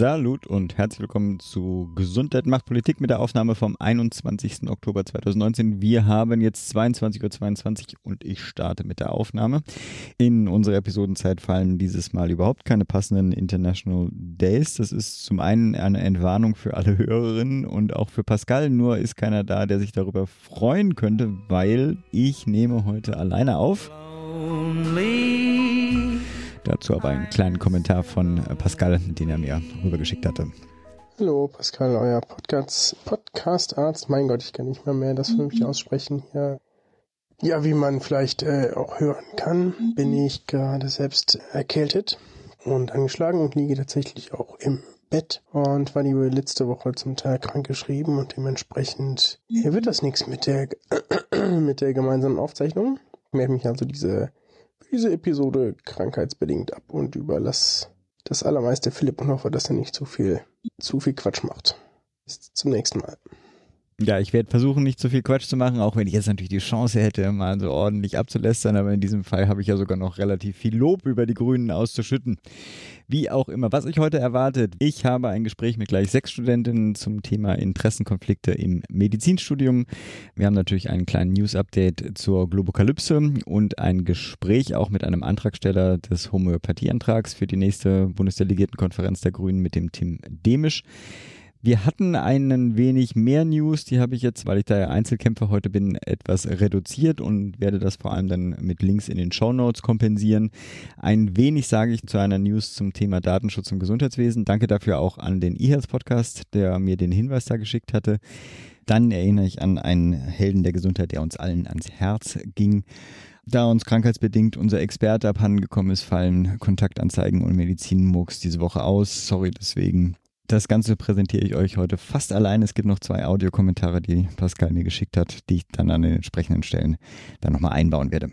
Salut und herzlich willkommen zu Gesundheit macht Politik mit der Aufnahme vom 21. Oktober 2019. Wir haben jetzt 22.22 Uhr 22 und ich starte mit der Aufnahme. In unserer Episodenzeit fallen dieses Mal überhaupt keine passenden International Days. Das ist zum einen eine Entwarnung für alle Hörerinnen und auch für Pascal. Nur ist keiner da, der sich darüber freuen könnte, weil ich nehme heute alleine auf. Lonely. Dazu aber einen kleinen Kommentar von äh, Pascal, den er mir rübergeschickt hatte. Hallo, Pascal, euer Podcast, Podcast-Arzt. Mein Gott, ich kann nicht mehr mehr das vernünftig aussprechen hier. Ja, wie man vielleicht äh, auch hören kann, bin ich gerade selbst erkältet und angeschlagen und liege tatsächlich auch im Bett und war die letzte Woche zum Teil krank geschrieben und dementsprechend hier wird das nichts mit der mit der gemeinsamen Aufzeichnung. Ich melde mich also diese diese Episode krankheitsbedingt ab und überlasse das allermeiste Philipp und hoffe, dass er nicht zu viel, zu viel Quatsch macht. Bis zum nächsten Mal. Ja, ich werde versuchen, nicht zu viel Quatsch zu machen, auch wenn ich jetzt natürlich die Chance hätte, mal so ordentlich abzulästern, aber in diesem Fall habe ich ja sogar noch relativ viel Lob über die Grünen auszuschütten. Wie auch immer, was euch heute erwartet. Ich habe ein Gespräch mit gleich sechs Studentinnen zum Thema Interessenkonflikte im Medizinstudium. Wir haben natürlich einen kleinen News-Update zur Globokalypse und ein Gespräch auch mit einem Antragsteller des Homöopathieantrags für die nächste Bundesdelegiertenkonferenz der Grünen mit dem Tim Demisch. Wir hatten einen wenig mehr News, die habe ich jetzt, weil ich da ja Einzelkämpfer heute bin, etwas reduziert und werde das vor allem dann mit Links in den Show Notes kompensieren. Ein wenig sage ich zu einer News zum Thema Datenschutz im Gesundheitswesen. Danke dafür auch an den eHealth Podcast, der mir den Hinweis da geschickt hatte. Dann erinnere ich an einen Helden der Gesundheit, der uns allen ans Herz ging. Da uns krankheitsbedingt unser Experte abhanden gekommen ist, fallen Kontaktanzeigen und Medizinmurks diese Woche aus. Sorry deswegen. Das Ganze präsentiere ich euch heute fast allein. Es gibt noch zwei Audiokommentare, die Pascal mir geschickt hat, die ich dann an den entsprechenden Stellen dann nochmal einbauen werde.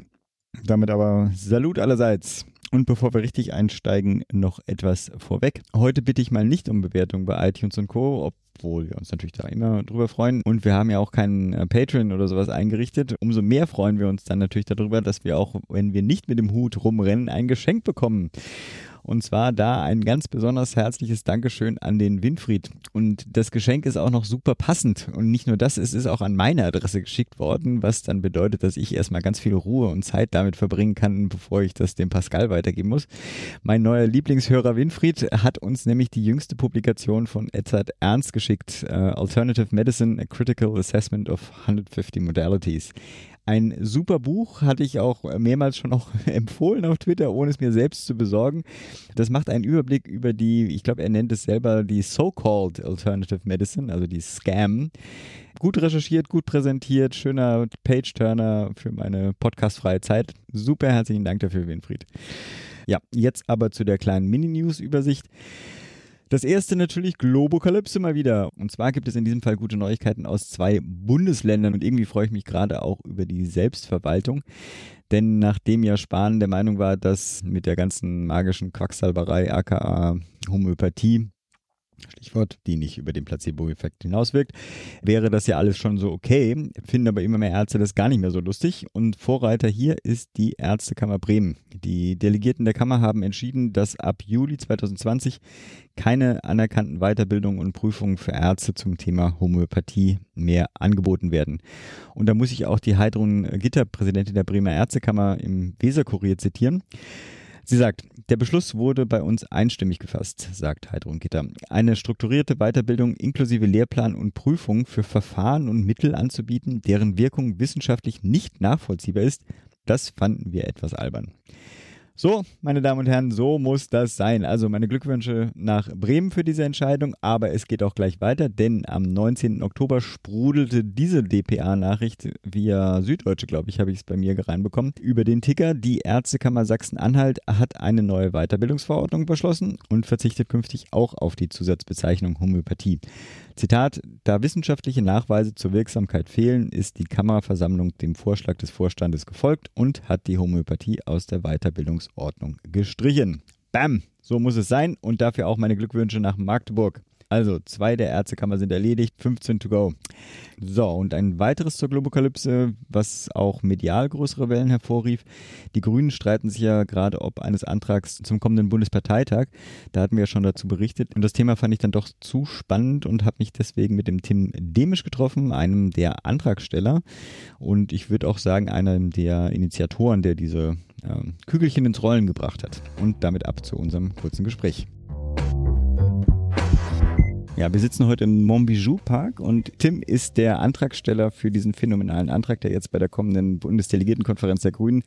Damit aber Salut allerseits. Und bevor wir richtig einsteigen, noch etwas vorweg. Heute bitte ich mal nicht um Bewertung bei iTunes und Co., obwohl wir uns natürlich da immer drüber freuen. Und wir haben ja auch keinen äh, Patreon oder sowas eingerichtet. Umso mehr freuen wir uns dann natürlich darüber, dass wir auch, wenn wir nicht mit dem Hut rumrennen, ein Geschenk bekommen. Und zwar da ein ganz besonders herzliches Dankeschön an den Winfried. Und das Geschenk ist auch noch super passend. Und nicht nur das, es ist auch an meine Adresse geschickt worden, was dann bedeutet, dass ich erstmal ganz viel Ruhe und Zeit damit verbringen kann, bevor ich das dem Pascal weitergeben muss. Mein neuer Lieblingshörer Winfried hat uns nämlich die jüngste Publikation von Edzard Ernst geschickt, uh, Alternative Medicine, a Critical Assessment of 150 Modalities. Ein super Buch, hatte ich auch mehrmals schon auch empfohlen auf Twitter, ohne es mir selbst zu besorgen. Das macht einen Überblick über die, ich glaube, er nennt es selber die so-called Alternative Medicine, also die Scam. Gut recherchiert, gut präsentiert, schöner Page-Turner für meine podcastfreie Zeit. Super herzlichen Dank dafür, Winfried. Ja, jetzt aber zu der kleinen Mini-News-Übersicht. Das erste natürlich Globokalypse mal wieder. Und zwar gibt es in diesem Fall gute Neuigkeiten aus zwei Bundesländern und irgendwie freue ich mich gerade auch über die Selbstverwaltung. Denn nachdem ja Spahn der Meinung war, dass mit der ganzen magischen Quacksalberei aka Homöopathie Stichwort, die nicht über den Placebo-Effekt hinauswirkt, wäre das ja alles schon so okay, finden aber immer mehr Ärzte das gar nicht mehr so lustig. Und Vorreiter hier ist die Ärztekammer Bremen. Die Delegierten der Kammer haben entschieden, dass ab Juli 2020 keine anerkannten Weiterbildungen und Prüfungen für Ärzte zum Thema Homöopathie mehr angeboten werden. Und da muss ich auch die Heidrun Gitter, Präsidentin der Bremer Ärztekammer, im Weserkurier zitieren. Sie sagt, der Beschluss wurde bei uns einstimmig gefasst, sagt Heidrun Gitter. Eine strukturierte Weiterbildung inklusive Lehrplan und Prüfung für Verfahren und Mittel anzubieten, deren Wirkung wissenschaftlich nicht nachvollziehbar ist, das fanden wir etwas albern. So, meine Damen und Herren, so muss das sein. Also meine Glückwünsche nach Bremen für diese Entscheidung, aber es geht auch gleich weiter, denn am 19. Oktober sprudelte diese DPA-Nachricht via Süddeutsche, glaube ich, habe ich es bei mir reinbekommen, über den Ticker. Die Ärztekammer Sachsen-Anhalt hat eine neue Weiterbildungsverordnung beschlossen und verzichtet künftig auch auf die Zusatzbezeichnung Homöopathie. Zitat, da wissenschaftliche Nachweise zur Wirksamkeit fehlen, ist die Kammerversammlung dem Vorschlag des Vorstandes gefolgt und hat die Homöopathie aus der Weiterbildungsordnung gestrichen. Bam, so muss es sein und dafür auch meine Glückwünsche nach Magdeburg. Also zwei der Ärztekammer sind erledigt, 15 to go. So, und ein weiteres zur Globokalypse, was auch medial größere Wellen hervorrief. Die Grünen streiten sich ja gerade ob eines Antrags zum kommenden Bundesparteitag. Da hatten wir ja schon dazu berichtet. Und das Thema fand ich dann doch zu spannend und habe mich deswegen mit dem Tim Demisch getroffen, einem der Antragsteller. Und ich würde auch sagen, einem der Initiatoren, der diese äh, Kügelchen ins Rollen gebracht hat. Und damit ab zu unserem kurzen Gespräch. Ja, wir sitzen heute im Montbijou Park und Tim ist der Antragsteller für diesen phänomenalen Antrag, der jetzt bei der kommenden Bundesdelegiertenkonferenz der Grünen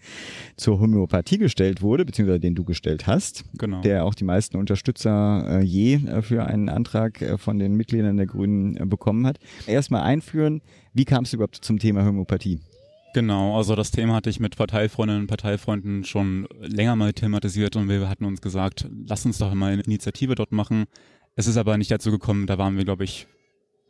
zur Homöopathie gestellt wurde, beziehungsweise den du gestellt hast. Genau. Der auch die meisten Unterstützer äh, je äh, für einen Antrag äh, von den Mitgliedern der Grünen äh, bekommen hat. Erstmal einführen, wie kam es überhaupt zum Thema Homöopathie? Genau, also das Thema hatte ich mit Parteifreundinnen und Parteifreunden schon länger mal thematisiert und wir hatten uns gesagt, lass uns doch mal eine Initiative dort machen, es ist aber nicht dazu gekommen, da waren wir, glaube ich,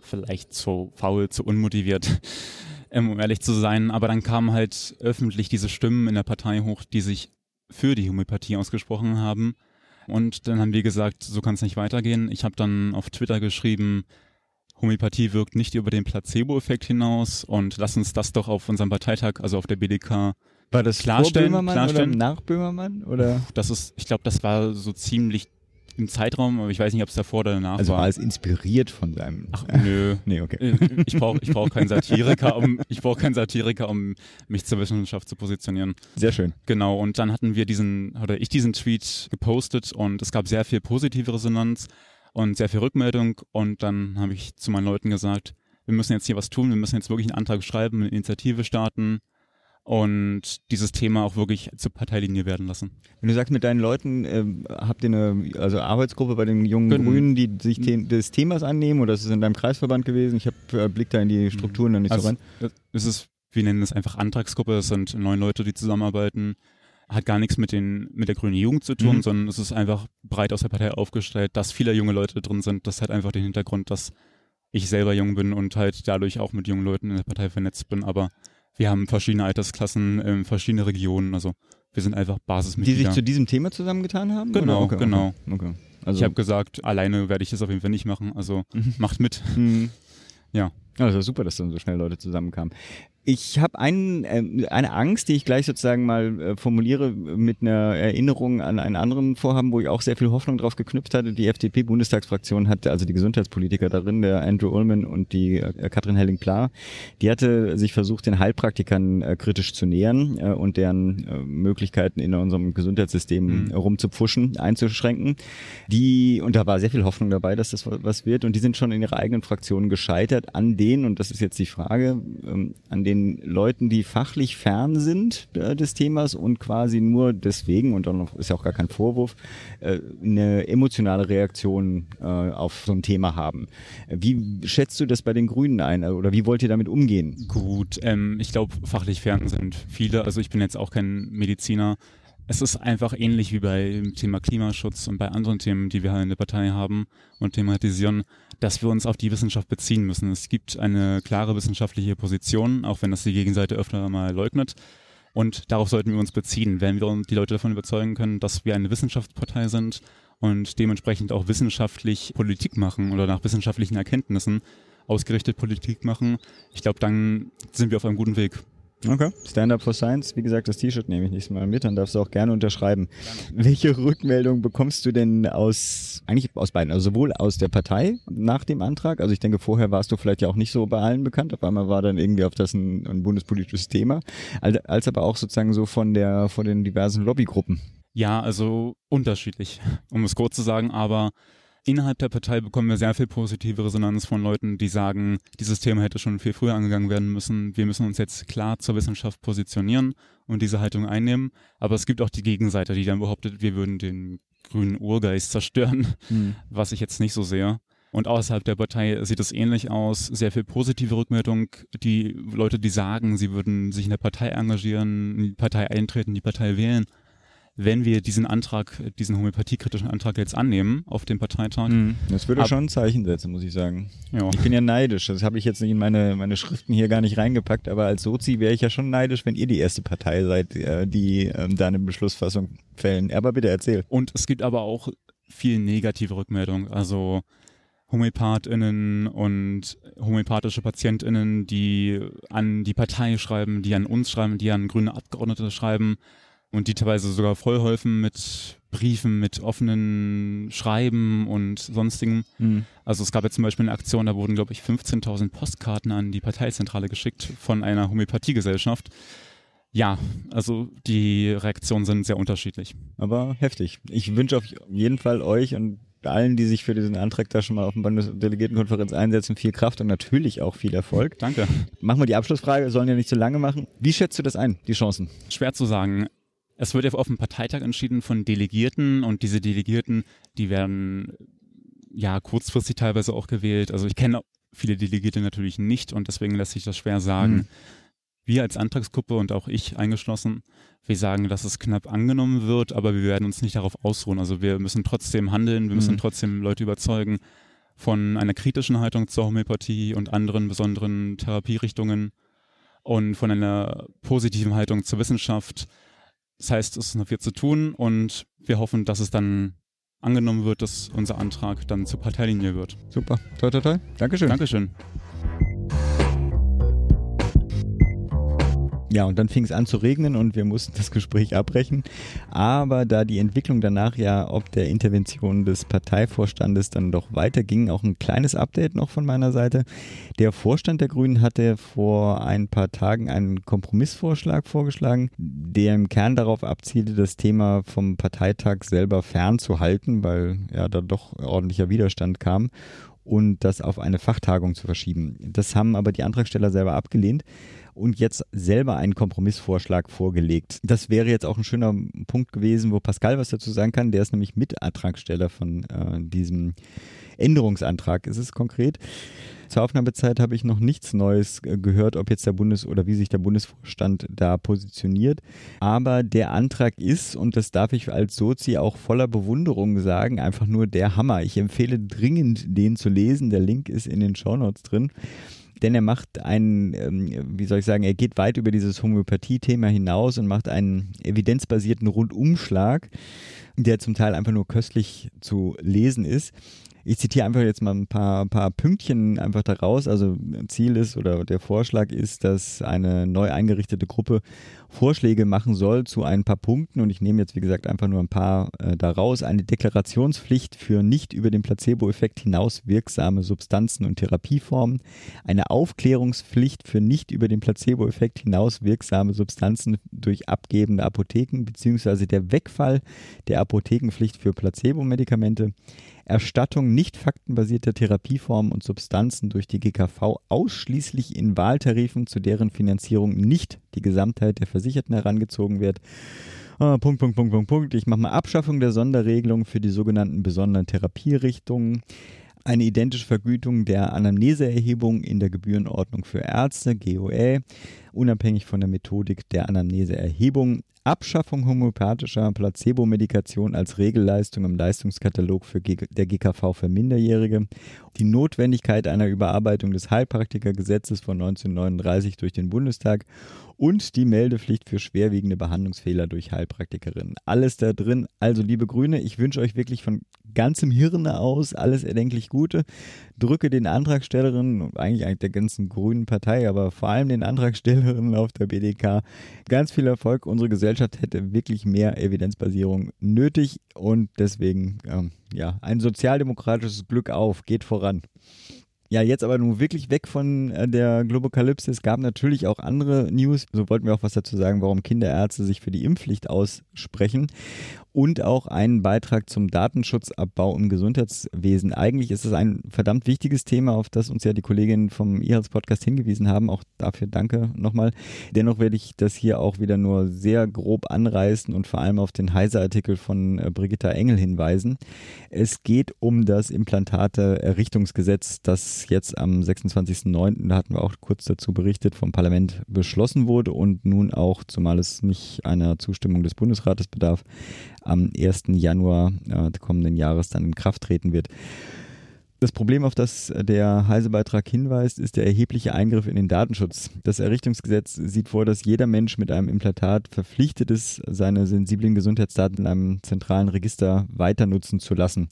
vielleicht zu faul, zu unmotiviert, ähm, um ehrlich zu sein. Aber dann kamen halt öffentlich diese Stimmen in der Partei hoch, die sich für die Homöopathie ausgesprochen haben. Und dann haben wir gesagt, so kann es nicht weitergehen. Ich habe dann auf Twitter geschrieben, Homöopathie wirkt nicht über den Placebo-Effekt hinaus und lass uns das doch auf unserem Parteitag, also auf der BDK, war das klarstellen, vor Böhmermann klarstellen. oder nach Böhmermann? Oder? Das ist, ich glaube, das war so ziemlich im Zeitraum, aber ich weiß nicht, ob es davor oder danach also war. war es inspiriert von seinem. Ach, nö. nee, okay. Äh, Ich brauche ich brauch keinen Satiriker, um ich brauche keinen Satiriker, um mich zur Wissenschaft zu positionieren. Sehr schön. Genau, und dann hatten wir diesen, oder ich diesen Tweet gepostet und es gab sehr viel positive Resonanz und sehr viel Rückmeldung und dann habe ich zu meinen Leuten gesagt, wir müssen jetzt hier was tun, wir müssen jetzt wirklich einen Antrag schreiben, eine Initiative starten und dieses Thema auch wirklich zur Parteilinie werden lassen. Wenn du sagst, mit deinen Leuten äh, habt ihr eine also Arbeitsgruppe bei den jungen Gen- Grünen, die sich the des Themas annehmen oder ist es in deinem Kreisverband gewesen? Ich habe äh, Blick da in die Strukturen dann nicht so Also, rein. es ist, wir nennen es einfach Antragsgruppe, es sind neun Leute, die zusammenarbeiten. Hat gar nichts mit, den, mit der grünen Jugend zu tun, Mhm. sondern es ist einfach breit aus der Partei aufgestellt, dass viele junge Leute drin sind. Das hat einfach den Hintergrund, dass ich selber jung bin und halt dadurch auch mit jungen Leuten in der Partei vernetzt bin. Aber wir haben verschiedene Altersklassen, ähm, verschiedene Regionen. Also wir sind einfach Die sich Basismitglieder. zu diesem Thema zusammengetan haben? Genau? Okay, genau. Okay. okay. Also, ich habe gesagt, alleine werde ich das auf jeden Fall nicht machen. Also Mhm. macht mit. Hm. Ja. Ja, das war super, dass dann so schnell Leute zusammenkamen. Ich habe einen, äh, eine Angst, die ich gleich sozusagen mal äh, formuliere mit einer Erinnerung an einen anderen Vorhaben, wo ich auch sehr viel Hoffnung drauf geknüpft hatte. Die FDP-Bundestagsfraktion hatte, also die Gesundheitspolitiker darin, der Andrew Ullman und die äh, Katrin Helling-Pla, die hatte sich versucht, den Heilpraktikern äh, kritisch zu nähern äh, und deren äh, Möglichkeiten in unserem Gesundheitssystem Mhm. rumzupfuschen, einzuschränken. Die, und da war sehr viel Hoffnung dabei, dass das was wird. Und die sind schon in ihrer eigenen Fraktion gescheitert an denen, und das ist jetzt die Frage, ähm, an den Leuten, die fachlich fern sind äh, des Themas und quasi nur deswegen, und dann ist ja auch gar kein Vorwurf, äh, eine emotionale Reaktion äh, auf so ein Thema haben. Wie schätzt du das bei den Grünen ein? äh, Oder wie wollt ihr damit umgehen? Gut, ähm, ich glaube, fachlich fern sind viele. Also ich bin jetzt auch kein Mediziner. Es ist einfach ähnlich wie beim Thema Klimaschutz und bei anderen Themen, die wir halt in der Partei haben und thematisieren, dass wir uns auf die Wissenschaft beziehen müssen. Es gibt eine klare wissenschaftliche Position, auch wenn das die Gegenseite öfter mal leugnet. Und darauf sollten wir uns beziehen, wenn wir die Leute davon überzeugen können, dass wir eine Wissenschaftspartei sind und dementsprechend auch wissenschaftlich Politik machen oder nach wissenschaftlichen Erkenntnissen ausgerichtet Politik machen. Ich glaube, dann sind wir auf einem guten Weg. Okay. Stand Up for Science, wie gesagt, das T-Shirt nehme ich nächstes Mal mit, dann darfst du auch gerne unterschreiben. Welche Rückmeldung bekommst du denn aus, eigentlich aus beiden, also sowohl aus der Partei nach dem Antrag, also ich denke, vorher warst du vielleicht ja auch nicht so bei allen bekannt, auf einmal war dann irgendwie auf das ein, ein bundespolitisches Thema, als, als aber auch sozusagen so von der, von den diversen Lobbygruppen. Ja, also unterschiedlich, um es kurz zu sagen, aber Innerhalb der Partei bekommen wir sehr viel positive Resonanz von Leuten, die sagen, dieses Thema hätte schon viel früher angegangen werden müssen. Wir müssen uns jetzt klar zur Wissenschaft positionieren und diese Haltung einnehmen. Aber es gibt auch die Gegenseite, die dann behauptet, wir würden den grünen Urgeist zerstören, mhm. was ich jetzt nicht so sehe. Und außerhalb der Partei sieht es ähnlich aus. Sehr viel positive Rückmeldung. Die Leute, die sagen, sie würden sich in der Partei engagieren, in die Partei eintreten, die Partei wählen, wenn wir diesen Antrag, diesen homöopathiekritischen Antrag jetzt annehmen auf dem Parteitag. Mhm. Das würde Ab schon ein Zeichen setzen, muss ich sagen. Ja. Ich bin ja neidisch. Das habe ich jetzt nicht in meine, meine Schriften hier gar nicht reingepackt, aber als Sozi wäre ich ja schon neidisch, wenn ihr die erste Partei seid, äh, die ähm, da eine Beschlussfassung fällen. Aber bitte erzähl. Und es gibt aber auch viel negative Rückmeldung. Also HomöopathInnen und homöopathische PatientInnen, die an die Partei schreiben, die an uns schreiben, die an grüne Abgeordnete schreiben und die teilweise sogar vollhäufen mit Briefen, mit offenen Schreiben und sonstigen. Mhm. Also es gab jetzt zum Beispiel eine Aktion, da wurden, glaube ich, 15.000 Postkarten an die Parteizentrale geschickt von einer Homöopathiegesellschaft. Ja, also die Reaktionen sind sehr unterschiedlich. Aber heftig. Ich wünsche auf jeden Fall euch und allen, die sich für diesen Antrag da schon mal auf dem Bundesdelegiertenkonferenz einsetzen, viel Kraft und natürlich auch viel Erfolg. Danke. Machen wir die Abschlussfrage, wir sollen ja nicht zu lange machen. Wie schätzt du das ein, die Chancen? Schwer zu sagen. Es wird ja auf dem Parteitag entschieden von Delegierten und diese Delegierten, die werden ja kurzfristig teilweise auch gewählt. Also ich kenne viele Delegierte natürlich nicht und deswegen lässt sich das schwer sagen. Mhm. Wir als Antragsgruppe und auch ich eingeschlossen, wir sagen, dass es knapp angenommen wird, aber wir werden uns nicht darauf ausruhen. Also wir müssen trotzdem handeln, wir müssen mhm. trotzdem Leute überzeugen von einer kritischen Haltung zur Homöopathie und anderen besonderen Therapierichtungen und von einer positiven Haltung zur Wissenschaft das heißt, es ist noch viel zu tun und wir hoffen, dass es dann angenommen wird, dass unser Antrag dann zur Parteilinie wird. Super. Toi, toi, toi. Dankeschön. Dankeschön. Ja, und dann fing es an zu regnen und wir mussten das Gespräch abbrechen. Aber da die Entwicklung danach ja ob der Intervention des Parteivorstandes dann doch weiterging, auch ein kleines Update noch von meiner Seite. Der Vorstand der Grünen hatte vor ein paar Tagen einen Kompromissvorschlag vorgeschlagen, der im Kern darauf abzielte, das Thema vom Parteitag selber fernzuhalten, weil ja da doch ordentlicher Widerstand kam und das auf eine Fachtagung zu verschieben. Das haben aber die Antragsteller selber abgelehnt und jetzt selber einen Kompromissvorschlag vorgelegt. Das wäre jetzt auch ein schöner Punkt gewesen, wo Pascal was dazu sagen kann. Der ist nämlich Mitantragsteller von äh, diesem Änderungsantrag. Ist es konkret? Zur Aufnahmezeit habe ich noch nichts Neues äh, gehört, ob jetzt der Bundes- oder wie sich der Bundesvorstand da positioniert. Aber der Antrag ist, und das darf ich als Sozi auch voller Bewunderung sagen, einfach nur der Hammer. Ich empfehle dringend, den zu lesen. Der Link ist in den Shownotes drin denn er macht einen, ähm, wie soll ich sagen, er geht weit über dieses Homöopathie-Thema hinaus und macht einen evidenzbasierten Rundumschlag, der zum Teil einfach nur köstlich zu lesen ist. Ich zitiere einfach jetzt mal ein paar, paar Pünktchen einfach daraus. Also Ziel ist oder der Vorschlag ist, dass eine neu eingerichtete Gruppe Vorschläge machen soll zu ein paar Punkten. Und ich nehme jetzt, wie gesagt, einfach nur ein paar äh, daraus. Eine Deklarationspflicht für nicht über den Placebo-Effekt hinaus wirksame Substanzen und Therapieformen. Eine Aufklärungspflicht für nicht über den Placebo-Effekt hinaus wirksame Substanzen durch abgebende Apotheken beziehungsweise der Wegfall der Apothekenpflicht für Placebo-Medikamente Erstattung nicht faktenbasierter Therapieformen und Substanzen durch die GKV ausschließlich in Wahltarifen, zu deren Finanzierung nicht die Gesamtheit der Versicherten herangezogen wird. Ah, Punkt, Punkt, Punkt, Punkt, Punkt. Ich mache mal Abschaffung der Sonderregelung für die sogenannten besonderen Therapierichtungen. Eine identische Vergütung der Anamneseerhebung in der Gebührenordnung für Ärzte, GOE, unabhängig von der Methodik der Anamneseerhebung. Abschaffung homöopathischer Placebo-Medikation als Regelleistung im Leistungskatalog für G der GKV für Minderjährige, die Notwendigkeit einer Überarbeitung des Heilpraktikergesetzes von 1939 durch den Bundestag und die Meldepflicht für schwerwiegende Behandlungsfehler durch Heilpraktikerinnen. Alles da drin. Also, liebe Grüne, ich wünsche euch wirklich von ganzem Hirne aus alles erdenklich Gute. Drücke den Antragstellerinnen, eigentlich, der ganzen grünen Partei, aber vor allem den Antragstellerinnen auf der BDK ganz viel Erfolg. Unsere Gesellschaft hätte wirklich mehr Evidenzbasierung nötig und deswegen, ähm, ja, ein sozialdemokratisches Glück auf. Geht voran. Ja, jetzt aber nun wirklich weg von äh, der Globokalypse. Es gab natürlich auch andere News. So wollten wir auch was dazu sagen, warum Kinderärzte sich für die Impfpflicht aussprechen. Und auch einen Beitrag zum Datenschutzabbau im Gesundheitswesen. Eigentlich ist es ein verdammt wichtiges Thema, auf das uns ja die Kolleginnen vom eHealth Podcast hingewiesen haben. Auch dafür danke nochmal. Dennoch werde ich das hier auch wieder nur sehr grob anreißen und vor allem auf den Heise-Artikel von äh, Brigitta Engel hinweisen. Es geht um das Implantate-Errichtungsgesetz, das jetzt am 26.09., da hatten wir auch kurz dazu berichtet, vom Parlament beschlossen wurde und nun auch, zumal es nicht einer Zustimmung des Bundesrates bedarf, am 1. Januar äh, kommenden Jahres dann in Kraft treten wird. Das Problem, auf das der Heise-Beitrag hinweist, ist der erhebliche Eingriff in den Datenschutz. Das Errichtungsgesetz sieht vor, dass jeder Mensch mit einem Implantat verpflichtet ist, seine sensiblen Gesundheitsdaten in einem zentralen Register weiter nutzen zu lassen.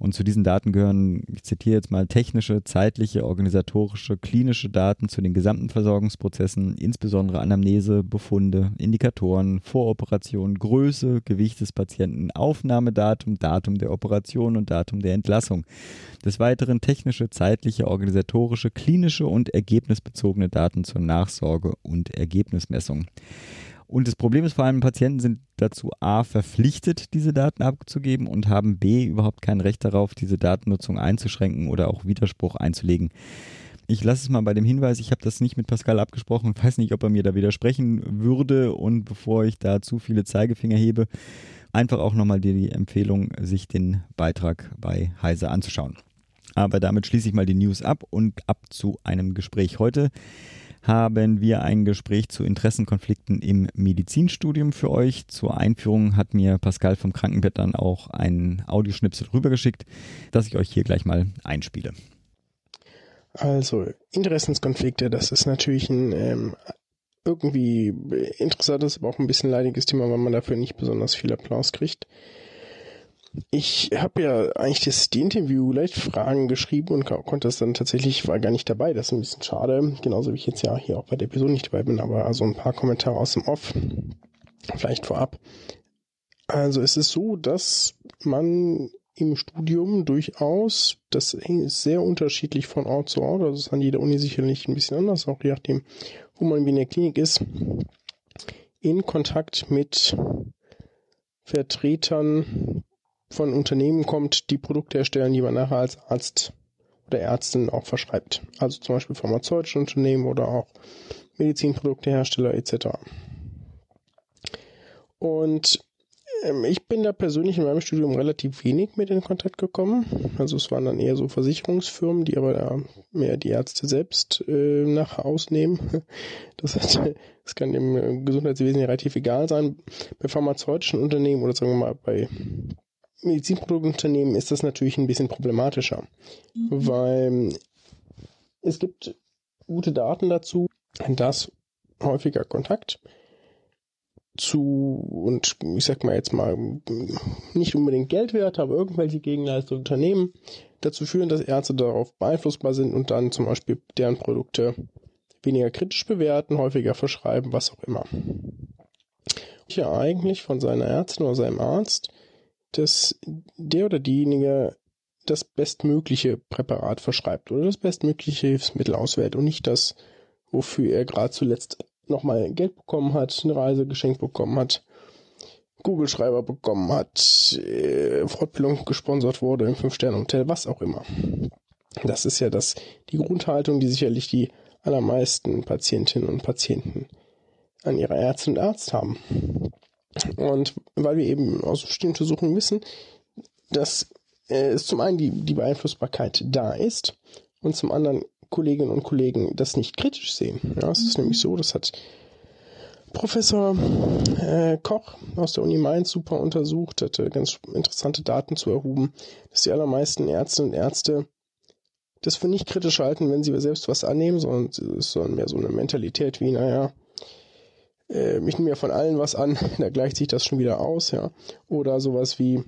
Und zu diesen Daten gehören, ich zitiere jetzt mal, technische, zeitliche, organisatorische, klinische Daten zu den gesamten Versorgungsprozessen, insbesondere Anamnese, Befunde, Indikatoren, Voroperationen, Größe, Gewicht des Patienten, Aufnahmedatum, Datum der Operation und Datum der Entlassung. Des Weiteren technische, zeitliche, organisatorische, klinische und ergebnisbezogene Daten zur Nachsorge und Ergebnismessung. Und das Problem ist vor allem, Patienten sind dazu A verpflichtet, diese Daten abzugeben und haben B überhaupt kein Recht darauf, diese Datennutzung einzuschränken oder auch Widerspruch einzulegen. Ich lasse es mal bei dem Hinweis, ich habe das nicht mit Pascal abgesprochen und weiß nicht, ob er mir da widersprechen würde. Und bevor ich da zu viele Zeigefinger hebe, einfach auch nochmal die Empfehlung, sich den Beitrag bei Heise anzuschauen. Aber damit schließe ich mal die News ab und ab zu einem Gespräch heute haben wir ein Gespräch zu Interessenkonflikten im Medizinstudium für euch. Zur Einführung hat mir Pascal vom Krankenbett dann auch ein Audioschnipsel rübergeschickt, das ich euch hier gleich mal einspiele. Also Interessenskonflikte, das ist natürlich ein ähm, irgendwie interessantes, aber auch ein bisschen leidiges Thema, weil man dafür nicht besonders viel Applaus kriegt. Ich habe ja eigentlich das, die Interview-Leitfragen geschrieben und konnte das dann tatsächlich, war gar nicht dabei. Das ist ein bisschen schade. Genauso wie ich jetzt ja hier auch bei der Episode nicht dabei bin, aber also ein paar Kommentare aus dem Off. Vielleicht vorab. Also es ist so, dass man im Studium durchaus, das ist sehr unterschiedlich von Ort zu Ort, also es ist an jeder Uni sicherlich ein bisschen anders, auch je nachdem, wo man in der Klinik ist, in Kontakt mit Vertretern von Unternehmen kommt, die Produkte erstellen, die man nachher als Arzt oder Ärztin auch verschreibt. Also zum Beispiel pharmazeutische Unternehmen oder auch Medizinproduktehersteller etc. Und ähm, ich bin da persönlich in meinem Studium relativ wenig mit in Kontakt gekommen. Also es waren dann eher so Versicherungsfirmen, die aber da mehr die Ärzte selbst äh, nach ausnehmen. Das, hat, das kann im Gesundheitswesen relativ egal sein. Bei pharmazeutischen Unternehmen oder sagen wir mal bei Medizinproduktunternehmen ist das natürlich ein bisschen problematischer, mhm. weil es gibt gute Daten dazu, dass häufiger Kontakt zu, und ich sag mal jetzt mal, nicht unbedingt Geldwerte, aber irgendwelche Gegenleistungen Unternehmen dazu führen, dass Ärzte darauf beeinflussbar sind und dann zum Beispiel deren Produkte weniger kritisch bewerten, häufiger verschreiben, was auch immer. Ja, eigentlich von seiner Ärztin oder seinem Arzt dass der oder diejenige das bestmögliche Präparat verschreibt oder das bestmögliche Hilfsmittel auswählt und nicht das, wofür er gerade zuletzt nochmal Geld bekommen hat, eine Reise geschenkt bekommen hat, Google-Schreiber bekommen hat, äh, Fortbildung gesponsert wurde im Fünf-Sterne-Hotel, was auch immer. Das ist ja das, die Grundhaltung, die sicherlich die allermeisten Patientinnen und Patienten an ihrer Ärztin und Arzt haben. Und weil wir eben aus bestimmten Untersuchungen wissen, dass äh, es zum einen die, die Beeinflussbarkeit da ist und zum anderen Kolleginnen und Kollegen das nicht kritisch sehen. Ja, es ist nämlich so, das hat Professor äh, Koch aus der Uni Mainz super untersucht, hatte ganz interessante Daten zu erhoben, dass die allermeisten Ärztinnen und Ärzte das für nicht kritisch halten, wenn sie selbst was annehmen, sondern es ist mehr so eine Mentalität wie, naja, äh, ich nehme ja von allen was an, da gleicht sich das schon wieder aus, ja. Oder sowas wie,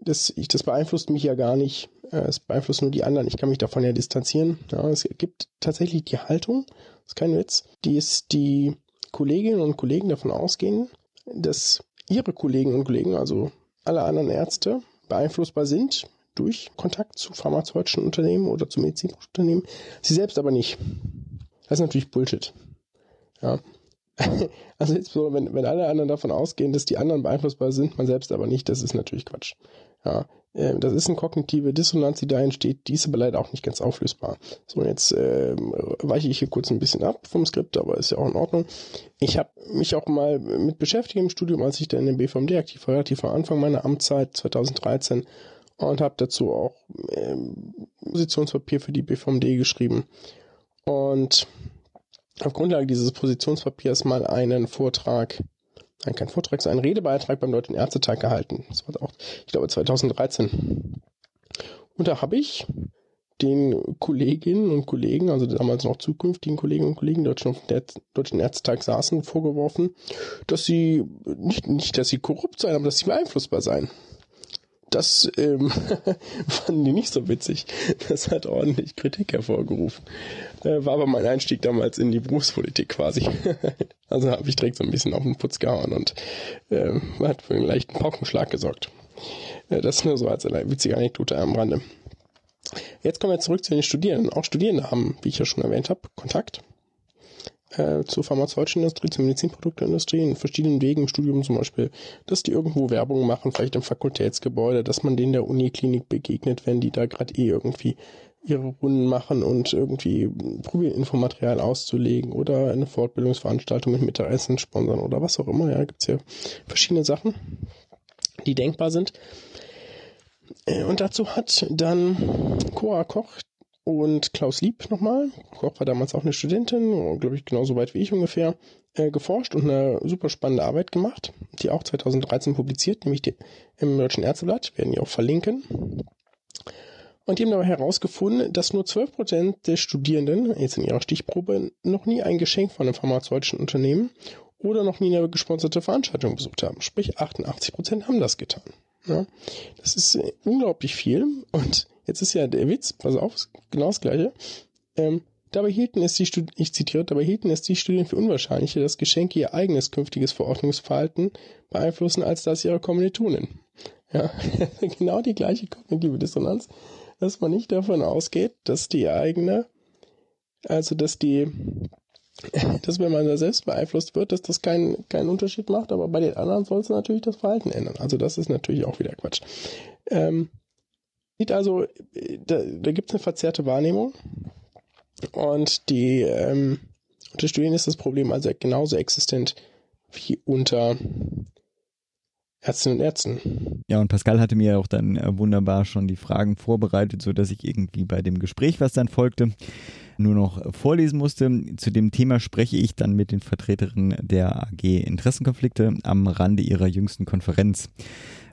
das, ich, das beeinflusst mich ja gar nicht, äh, es beeinflusst nur die anderen, ich kann mich davon ja distanzieren. Ja. Es gibt tatsächlich die Haltung, das ist kein Witz, die ist die Kolleginnen und Kollegen davon ausgehen, dass ihre Kolleginnen und Kollegen, also alle anderen Ärzte, beeinflussbar sind durch Kontakt zu pharmazeutischen Unternehmen oder zu Medizinunternehmen, sie selbst aber nicht. Das ist natürlich Bullshit. Ja. also so, wenn, wenn alle anderen davon ausgehen, dass die anderen beeinflussbar sind, man selbst aber nicht, das ist natürlich Quatsch. Ja, äh, das ist eine kognitive Dissonanz, die da entsteht, die ist aber leider auch nicht ganz auflösbar. So, jetzt äh, weiche ich hier kurz ein bisschen ab vom Skript, aber ist ja auch in Ordnung. Ich habe mich auch mal mit beschäftigt im Studium, als ich dann in BVMD aktiv war, relativ am Anfang meiner Amtszeit 2013 und habe dazu auch äh, Positionspapier für die BVMD geschrieben. Und auf Grundlage dieses Positionspapiers mal einen Vortrag, nein, kein Vortrag, sondern einen Redebeitrag beim Deutschen Ärztetag gehalten. Das war auch, ich glaube, 2013. Und da habe ich den Kolleginnen und Kollegen, also damals noch zukünftigen Kolleginnen und Kollegen, die auf dem Deutschen Ärztetag saßen, vorgeworfen, dass sie, nicht, nicht, dass sie korrupt seien, aber dass sie beeinflussbar seien. Das ähm, fanden die nicht so witzig. Das hat ordentlich Kritik hervorgerufen. Äh, war aber mein Einstieg damals in die Berufspolitik quasi. also habe ich direkt so ein bisschen auf den Putz gehauen und äh, hat für einen leichten Paukenschlag gesorgt. Äh, das nur so als eine witzige Anekdote am Rande. Jetzt kommen wir zurück zu den Studierenden. Auch Studierende haben, wie ich ja schon erwähnt habe, Kontakt äh, zur pharmazeutischen Industrie, zur Medizinprodukteindustrie in verschiedenen Wegen im Studium zum Beispiel, dass die irgendwo Werbung machen, vielleicht im Fakultätsgebäude, dass man denen der Uniklinik begegnet, wenn die da gerade eh irgendwie ihre Runden machen und irgendwie probieren, Infomaterial auszulegen oder eine Fortbildungsveranstaltung mit Mittagessen sponsern oder was auch immer. Ja, gibt's ja verschiedene Sachen, die denkbar sind. Äh, und dazu hat dann Cora Koch und Klaus Lieb nochmal. Koch war damals auch eine Studentin, glaube ich genauso weit wie ich ungefähr, äh, geforscht und eine super spannende Arbeit gemacht, die auch 2013 publiziert, nämlich die, im Deutschen Ärzteblatt, werden die auch verlinken. Und die haben dabei herausgefunden, dass nur 12% der Studierenden, jetzt in ihrer Stichprobe, noch nie ein Geschenk von einem pharmazeutischen Unternehmen oder noch nie eine gesponserte Veranstaltung besucht haben. Sprich, 88% haben das getan. Ja, das ist äh, unglaublich viel und Jetzt ist ja der Witz, pass auf, genau das gleiche. Ähm, dabei hielten es die Stud ich zitiere, dabei hielten es die Studien für unwahrscheinlicher, dass Geschenke ihr eigenes künftiges Verordnungsverhalten beeinflussen, als das ihrer Kommilitonen. Ja, genau die gleiche kognitive Dissonanz, dass man nicht davon ausgeht, dass die eigene, also dass die, dass wenn man da selbst beeinflusst wird, dass das keinen keinen Unterschied macht, aber bei den anderen soll es natürlich das Verhalten ändern. Also das ist natürlich auch wieder Quatsch. Ähm, Sieht also, da, da gibt es eine verzerrte Wahrnehmung. Und die ähm, unter Studien ist das Problem also genauso existent wie unter Ärztinnen und Ärzten. Ja, und Pascal hatte mir auch dann äh, wunderbar schon die Fragen vorbereitet, sodass ich irgendwie bei dem Gespräch, was dann folgte, nur noch vorlesen musste. Zu dem Thema spreche ich dann mit den Vertreterinnen der AG Interessenkonflikte am Rande ihrer jüngsten Konferenz.